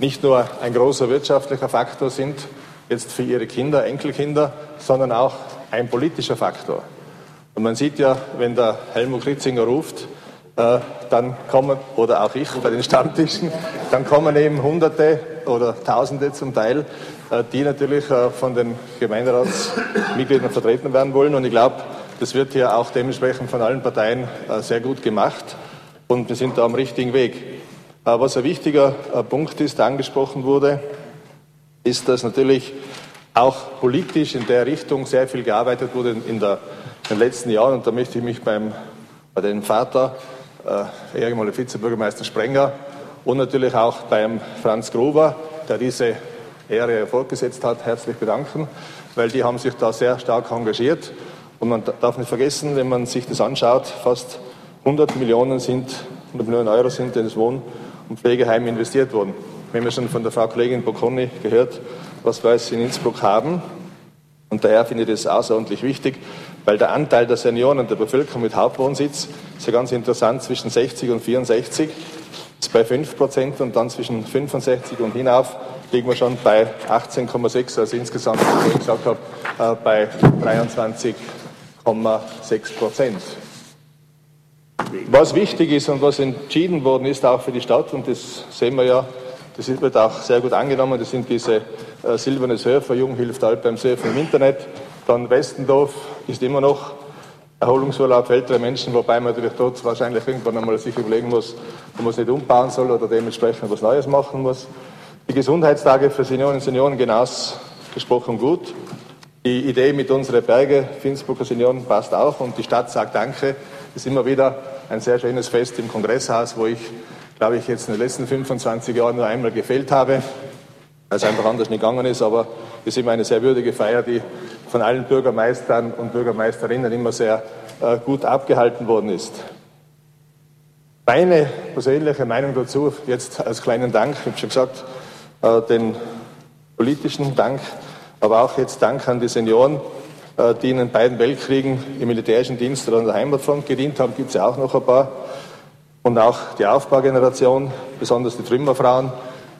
nicht nur ein großer wirtschaftlicher Faktor sind, jetzt für ihre Kinder, Enkelkinder, sondern auch ein politischer Faktor. Und man sieht ja, wenn der Helmut Ritzinger ruft, äh, dann kommen, oder auch ich bei den Stammtischen, dann kommen eben Hunderte oder Tausende zum Teil, äh, die natürlich äh, von den Gemeinderatsmitgliedern vertreten werden wollen. Und ich glaube, das wird hier auch dementsprechend von allen Parteien sehr gut gemacht und wir sind da am richtigen Weg. Was ein wichtiger Punkt ist, der angesprochen wurde, ist, dass natürlich auch politisch in der Richtung sehr viel gearbeitet wurde in, der, in den letzten Jahren. Und da möchte ich mich beim, bei dem Vater äh, ehemaliger Vizebürgermeister Sprenger und natürlich auch beim Franz Gruber, der diese Ehre fortgesetzt hat, herzlich bedanken, weil die haben sich da sehr stark engagiert. Und man darf nicht vergessen, wenn man sich das anschaut, fast 100 Millionen sind, 100 Millionen Euro sind in das Wohn- und Pflegeheim investiert worden. Wir haben ja schon von der Frau Kollegin Bocconi gehört, was wir in Innsbruck haben. Und daher finde ich das außerordentlich wichtig, weil der Anteil der Senioren der Bevölkerung mit Hauptwohnsitz ist ja ganz interessant, zwischen 60 und 64 ist bei 5 Prozent und dann zwischen 65 und hinauf liegen wir schon bei 18,6, also insgesamt, wie ich gesagt habe, äh, bei 23,6 Prozent. Was wichtig ist und was entschieden worden ist, auch für die Stadt, und das sehen wir ja, das wird auch sehr gut angenommen, das sind diese äh, Silberne Surfer, Jung hilft alt beim Surfen im Internet. Dann Westendorf ist immer noch Erholungsurlaub für ältere Menschen, wobei man natürlich dort wahrscheinlich irgendwann einmal sich überlegen muss, ob man es nicht umbauen soll oder dementsprechend was Neues machen muss. Die Gesundheitstage für Senioren und Senioren genau gesprochen gut. Die Idee mit unseren Berge Finnsbrucker Senioren passt auch und die Stadt sagt Danke. Es ist immer wieder ein sehr schönes Fest im Kongresshaus, wo ich, glaube ich, jetzt in den letzten 25 Jahren nur einmal gefehlt habe, weil es einfach anders nicht gegangen ist. Aber es ist immer eine sehr würdige Feier, die von allen Bürgermeistern und Bürgermeisterinnen immer sehr äh, gut abgehalten worden ist. Meine persönliche Meinung dazu, jetzt als kleinen Dank, ich habe schon gesagt, äh, den politischen Dank, aber auch jetzt Dank an die Senioren, die in den beiden Weltkriegen im militärischen Dienst oder an der Heimatfront gedient haben, gibt es ja auch noch ein paar. Und auch die Aufbaugeneration, besonders die Trümmerfrauen,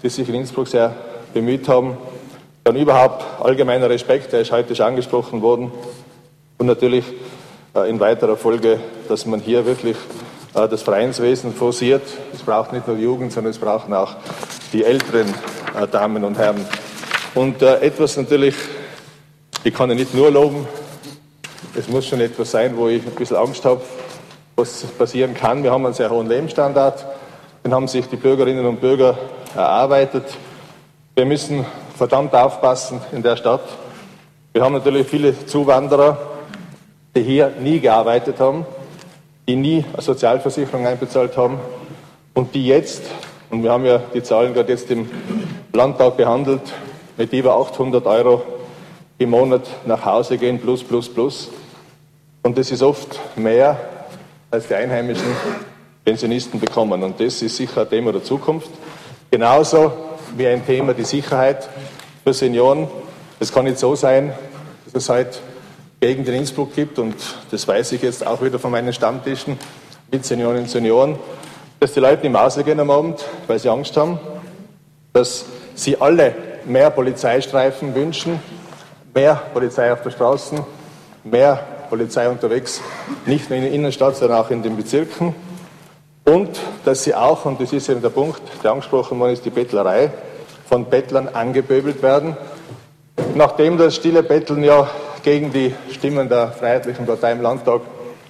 die sich in Innsbruck sehr bemüht haben, dann überhaupt allgemeiner Respekt, der ist heute schon angesprochen worden. Und natürlich äh, in weiterer Folge, dass man hier wirklich äh, das Vereinswesen forciert. Es braucht nicht nur die Jugend, sondern es brauchen auch die älteren äh, Damen und Herren. Und etwas natürlich, ich kann ja nicht nur loben, es muss schon etwas sein, wo ich ein bisschen Angst habe, was passieren kann. Wir haben einen sehr hohen Lebensstandard, den haben sich die Bürgerinnen und Bürger erarbeitet. Wir müssen verdammt aufpassen in der Stadt. Wir haben natürlich viele Zuwanderer, die hier nie gearbeitet haben, die nie eine Sozialversicherung einbezahlt haben und die jetzt, und wir haben ja die Zahlen gerade jetzt im Landtag behandelt, mit über 800 Euro im Monat nach Hause gehen, plus, plus, plus. Und das ist oft mehr, als die einheimischen Pensionisten bekommen. Und das ist sicher ein Thema der Zukunft. Genauso wie ein Thema die Sicherheit für Senioren. Es kann nicht so sein, dass es halt Gegenden in Innsbruck gibt, und das weiß ich jetzt auch wieder von meinen Stammtischen mit Seniorinnen und Senioren, dass die Leute im Hause gehen am Abend, weil sie Angst haben, dass sie alle mehr Polizeistreifen wünschen, mehr Polizei auf der Straße, mehr Polizei unterwegs, nicht nur in der Innenstadt, sondern auch in den Bezirken. Und dass sie auch, und das ist eben der Punkt, der angesprochen worden ist, die Bettlerei, von Bettlern angepöbelt werden. Nachdem das stille Betteln ja gegen die Stimmen der Freiheitlichen Partei im Landtag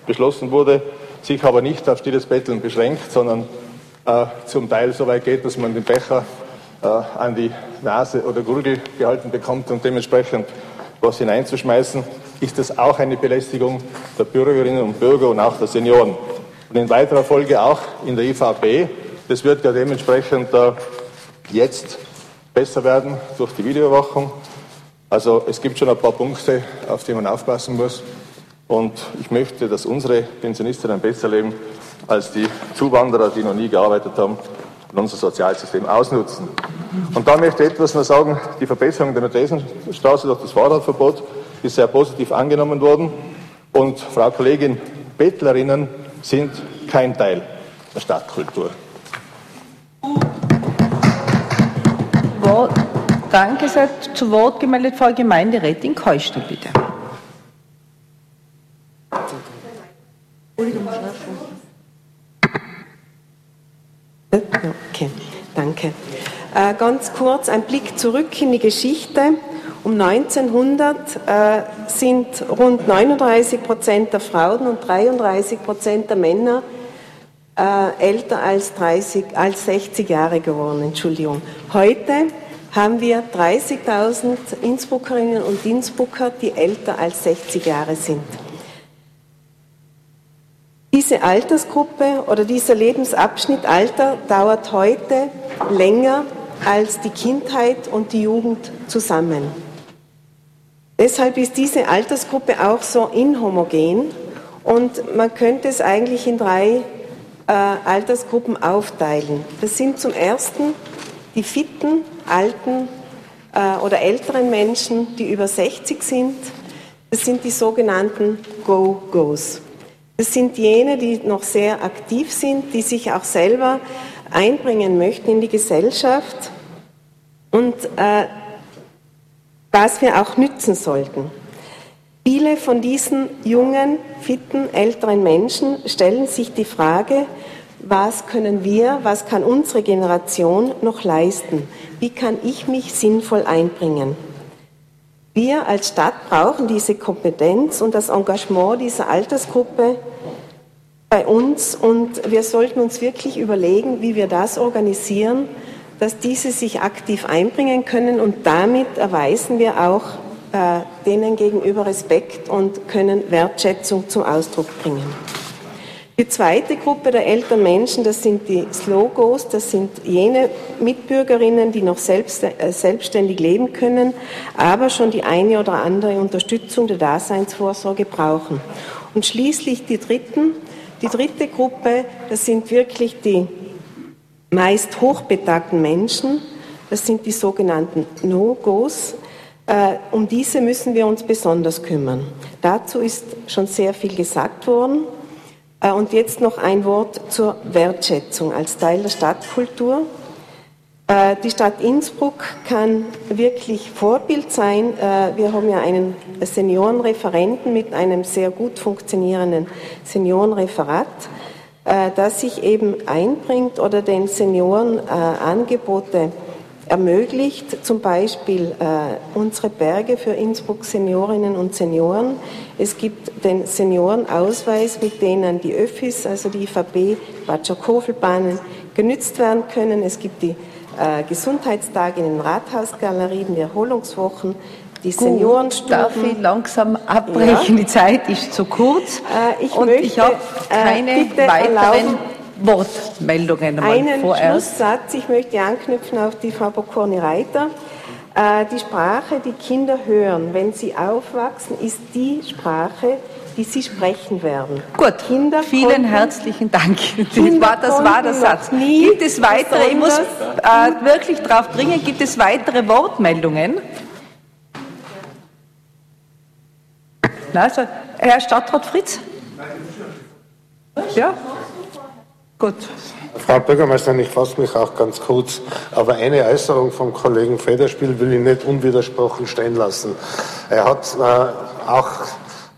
beschlossen wurde, sich aber nicht auf stilles Betteln beschränkt, sondern äh, zum Teil so weit geht, dass man den Becher äh, an die Nase oder Gurgel gehalten bekommt und dementsprechend was hineinzuschmeißen, ist das auch eine Belästigung der Bürgerinnen und Bürger und auch der Senioren. Und in weiterer Folge auch in der IVP. Das wird ja dementsprechend äh, jetzt besser werden durch die Videoüberwachung. Also es gibt schon ein paar Punkte, auf die man aufpassen muss. Und ich möchte, dass unsere Pensionistinnen besser leben als die Zuwanderer, die noch nie gearbeitet haben und unser Sozialsystem ausnutzen. Und da möchte ich etwas noch sagen. Die Verbesserung der Mathesenstraße durch das Fahrradverbot ist sehr positiv angenommen worden. Und Frau Kollegin, Bettlerinnen sind kein Teil der Stadtkultur. Wort, danke, sehr. zu Wort gemeldet Frau Gemeinderätin Keuster, bitte. Okay, danke. Äh, ganz kurz ein Blick zurück in die Geschichte. Um 1900 äh, sind rund 39 Prozent der Frauen und 33 Prozent der Männer äh, älter als, 30, als 60 Jahre geworden. Entschuldigung. Heute haben wir 30.000 Innsbruckerinnen und Innsbrucker, die älter als 60 Jahre sind. Diese Altersgruppe oder dieser Lebensabschnitt Alter dauert heute länger als die Kindheit und die Jugend zusammen. Deshalb ist diese Altersgruppe auch so inhomogen und man könnte es eigentlich in drei äh, Altersgruppen aufteilen. Das sind zum ersten die fitten, alten äh, oder älteren Menschen, die über 60 sind. Das sind die sogenannten Go-Go's. Das sind jene, die noch sehr aktiv sind, die sich auch selber einbringen möchten in die Gesellschaft und äh, was wir auch nützen sollten. Viele von diesen jungen, fitten, älteren Menschen stellen sich die Frage, was können wir, was kann unsere Generation noch leisten? Wie kann ich mich sinnvoll einbringen? Wir als Stadt brauchen diese Kompetenz und das Engagement dieser Altersgruppe bei uns und wir sollten uns wirklich überlegen, wie wir das organisieren, dass diese sich aktiv einbringen können und damit erweisen wir auch äh, denen gegenüber Respekt und können Wertschätzung zum Ausdruck bringen. Die zweite Gruppe der älteren Menschen, das sind die Slogos, das sind jene Mitbürgerinnen, die noch selbst, äh, selbstständig leben können, aber schon die eine oder andere Unterstützung der Daseinsvorsorge brauchen. Und schließlich die dritten, die dritte Gruppe, das sind wirklich die meist hochbetagten Menschen, das sind die sogenannten No-Gos, äh, um diese müssen wir uns besonders kümmern. Dazu ist schon sehr viel gesagt worden. Äh, und jetzt noch ein Wort zur Wertschätzung als Teil der Stadtkultur. Äh, die Stadt Innsbruck kann wirklich Vorbild sein. Wir haben ja einen Seniorenreferenten mit einem sehr gut funktionierenden Seniorenreferat, das sich eben einbringt oder den Senioren Angebote ermöglicht zum Beispiel äh, unsere Berge für Innsbruck Seniorinnen und Senioren. Es gibt den Seniorenausweis, mit denen die Öffis, also die IVB, Batscher-Kofelbahnen genützt werden können. Es gibt die äh, Gesundheitstage in den Rathausgalerien, die Erholungswochen, die Seniorenstuben. Darf ich langsam abbrechen? Ja. Die Zeit ist zu kurz. Äh, ich und möchte, ich habe äh, keine weiteren erlauben, Wortmeldungen Einen vorerst. Schlusssatz, ich möchte anknüpfen auf die Frau Bocconi-Reiter. Äh, die Sprache, die Kinder hören, wenn sie aufwachsen, ist die Sprache, die sie sprechen werden. Gut, Kinder vielen herzlichen Dank. Das war, das war der Satz. Gibt es weitere, ich muss äh, wirklich darauf dringen, gibt es weitere Wortmeldungen? Also, Herr Stadtrat Fritz? Ja? Gut. Frau Bürgermeisterin, ich fasse mich auch ganz kurz, aber eine Äußerung vom Kollegen Federspiel will ich nicht unwidersprochen stehen lassen. Er hat äh, auch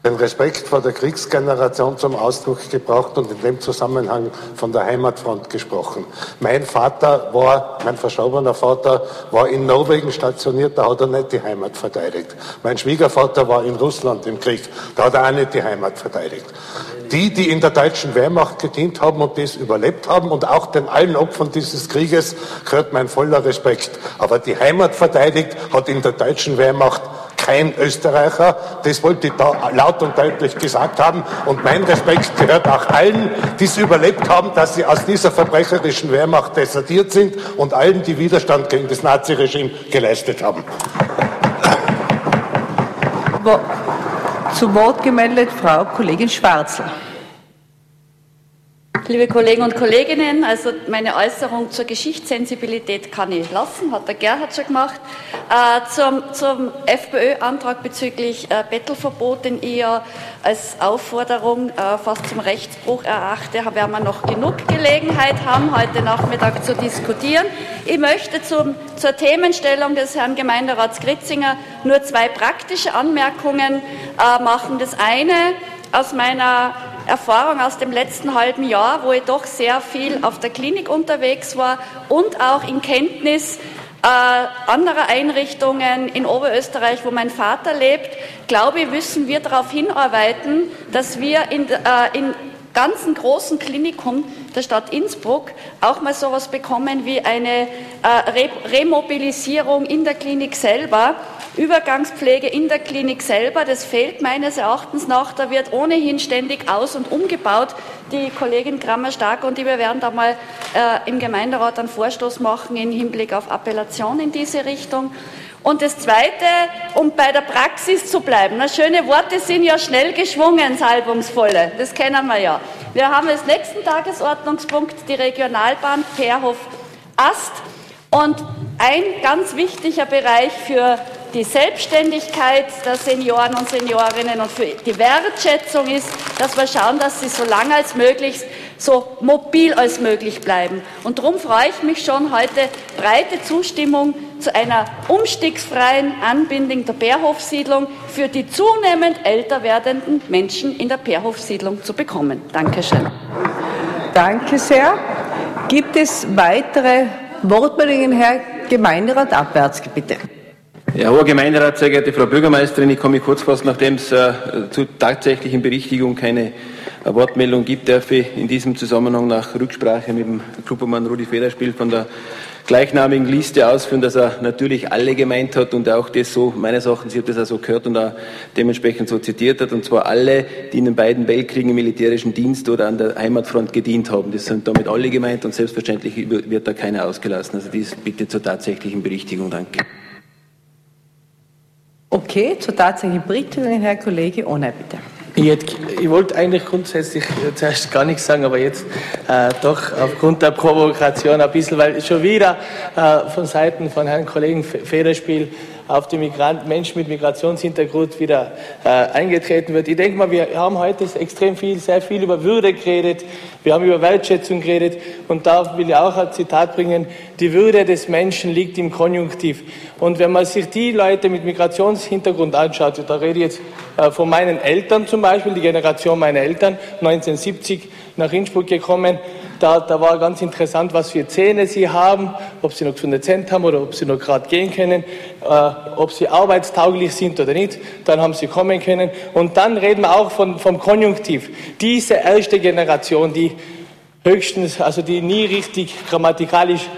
den Respekt vor der Kriegsgeneration zum Ausdruck gebracht und in dem Zusammenhang von der Heimatfront gesprochen. Mein Vater war, mein verstorbener Vater war in Norwegen stationiert, da hat er nicht die Heimat verteidigt. Mein Schwiegervater war in Russland im Krieg, da hat er auch nicht die Heimat verteidigt. Die, die in der deutschen Wehrmacht gedient haben und das überlebt haben und auch den allen Opfern dieses Krieges gehört mein voller Respekt. Aber die Heimat verteidigt hat in der deutschen Wehrmacht kein Österreicher. Das wollte ich da laut und deutlich gesagt haben. Und mein Respekt gehört auch allen, die es überlebt haben, dass sie aus dieser verbrecherischen Wehrmacht desertiert sind und allen, die Widerstand gegen das Naziregime geleistet haben. Zu Wort gemeldet Frau Kollegin Schwarzel. Liebe Kollegen und Kolleginnen, also meine Äußerung zur Geschichtssensibilität kann ich lassen, hat der Gerhard schon gemacht. Äh, zum, zum FPÖ-Antrag bezüglich äh, Bettelverbot, den ich ja als Aufforderung äh, fast zum Rechtsbruch erachte, werden wir noch genug Gelegenheit haben, heute Nachmittag zu diskutieren. Ich möchte zum, zur Themenstellung des Herrn Gemeinderats Gritzinger nur zwei praktische Anmerkungen äh, machen. Das eine aus meiner Erfahrung aus dem letzten halben Jahr, wo ich doch sehr viel auf der Klinik unterwegs war und auch in Kenntnis äh, anderer Einrichtungen in Oberösterreich, wo mein Vater lebt, glaube ich, müssen wir darauf hinarbeiten, dass wir in, äh, in ganzen großen Klinikum der Stadt Innsbruck auch mal sowas bekommen wie eine äh, Re Remobilisierung in der Klinik selber, Übergangspflege in der Klinik selber, das fehlt meines Erachtens nach. Da wird ohnehin ständig aus- und umgebaut. Die Kollegin Grammer-Stark und ich, wir werden da mal äh, im Gemeinderat einen Vorstoß machen im Hinblick auf Appellation in diese Richtung. Und das Zweite, um bei der Praxis zu bleiben. Na, schöne Worte sind ja schnell geschwungen, salbungsvolle. Das kennen wir ja. Wir haben als nächsten Tagesordnungspunkt die Regionalbahn Perhof-Ast. Und ein ganz wichtiger Bereich für die Selbstständigkeit der Senioren und Seniorinnen und für die Wertschätzung ist, dass wir schauen, dass sie so lange als möglich so mobil als möglich bleiben. Und darum freue ich mich schon heute breite Zustimmung zu einer umstiegsfreien Anbindung der Bärhofsiedlung für die zunehmend älter werdenden Menschen in der Bärhofsiedlung zu bekommen. Dankeschön. Danke sehr. Gibt es weitere Wortmeldungen, Herr Gemeinderat Abwärts, bitte? Ja, hoher Gemeinderat, sehr geehrte Frau Bürgermeisterin, ich komme kurz fassen, nachdem es äh, zu tatsächlichen Berichtigung keine äh, Wortmeldung gibt, darf ich in diesem Zusammenhang nach Rücksprache mit dem Gruppermann Rudi Federspiel von der gleichnamigen Liste ausführen, dass er natürlich alle gemeint hat und auch das so, meines Erachtens, ich habe das auch so gehört und auch dementsprechend so zitiert hat, und zwar alle, die in den beiden Weltkriegen im militärischen Dienst oder an der Heimatfront gedient haben. Das sind damit alle gemeint und selbstverständlich wird da keiner ausgelassen. Also dies bitte zur tatsächlichen Berichtigung. Danke. Okay, zur tatsächlichen Berichtigung, Herr Kollege Ohne, bitte. Ich, hätte, ich, wollte eigentlich grundsätzlich äh, zuerst gar nichts sagen, aber jetzt äh, doch aufgrund der Provokation ein bisschen, weil schon wieder äh, von Seiten von Herrn Kollegen Federspiel auf die Migrant Menschen mit Migrationshintergrund wieder äh, eingetreten wird. Ich denke mal, wir haben heute extrem viel, sehr viel über Würde geredet, wir haben über Wertschätzung geredet und da will ich auch ein Zitat bringen, die Würde des Menschen liegt im Konjunktiv. Und wenn man sich die Leute mit Migrationshintergrund anschaut, da rede ich jetzt äh, von meinen Eltern zum Beispiel, die Generation meiner Eltern, 1970 nach Innsbruck gekommen, da, da war ganz interessant, was für Zähne sie haben, ob sie noch gesunde Zähne haben oder ob sie noch gerade gehen können, äh, ob sie arbeitstauglich sind oder nicht. Dann haben sie kommen können. Und dann reden wir auch von, vom Konjunktiv. Diese erste Generation, die höchstens, also die nie richtig grammatikalisch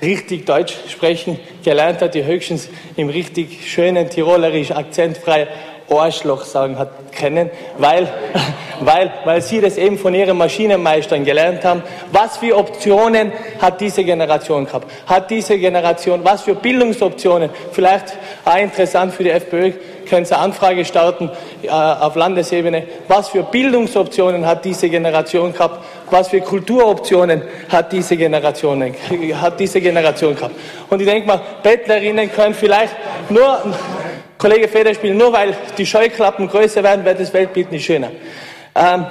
richtig Deutsch sprechen gelernt hat, die höchstens im richtig schönen tirolerisch akzentfrei Arschloch sagen hat können, weil, weil, weil sie das eben von ihren Maschinenmeistern gelernt haben. Was für Optionen hat diese Generation gehabt? Hat diese Generation, was für Bildungsoptionen? Vielleicht auch interessant für die FPÖ, können Sie eine Anfrage starten äh, auf Landesebene. Was für Bildungsoptionen hat diese Generation gehabt? Was für Kulturoptionen hat diese Generation, hat diese Generation gehabt? Und ich denke mal, Bettlerinnen können vielleicht nur Kollege Federspiel, nur weil die Scheuklappen größer werden, wird das Weltbild nicht schöner. Ähm,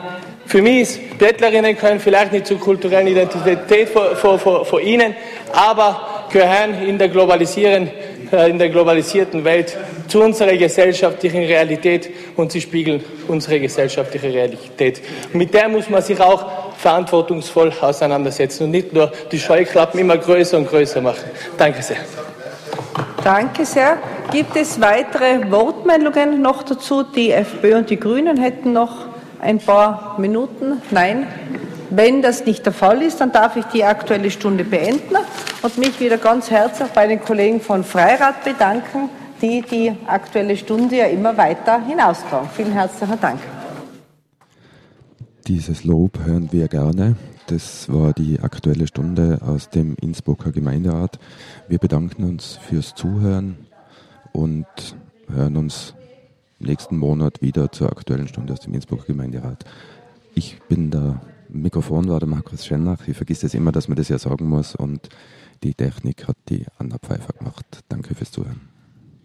für mich ist, Bettlerinnen können vielleicht nicht zur kulturellen Identität vor, Ihnen, aber gehören in der, äh, in der globalisierten Welt zu unserer gesellschaftlichen Realität und sie spiegeln unsere gesellschaftliche Realität. mit der muss man sich auch verantwortungsvoll auseinandersetzen und nicht nur die Scheuklappen immer größer und größer machen. Danke sehr. Danke sehr. Gibt es weitere Wortmeldungen noch dazu? Die FPÖ und die Grünen hätten noch ein paar Minuten. Nein. Wenn das nicht der Fall ist, dann darf ich die Aktuelle Stunde beenden und mich wieder ganz herzlich bei den Kollegen von Freirad bedanken, die die Aktuelle Stunde ja immer weiter hinaustragen. Vielen herzlichen Dank. Dieses Lob hören wir gerne. Das war die Aktuelle Stunde aus dem Innsbrucker Gemeinderat. Wir bedanken uns fürs Zuhören und hören uns nächsten Monat wieder zur Aktuellen Stunde aus dem Innsbrucker Gemeinderat. Ich bin der Mikrofon war der Markus Schennach. Ich vergesse es immer, dass man das ja sagen muss und die Technik hat die Anna Pfeiffer gemacht. Danke fürs Zuhören.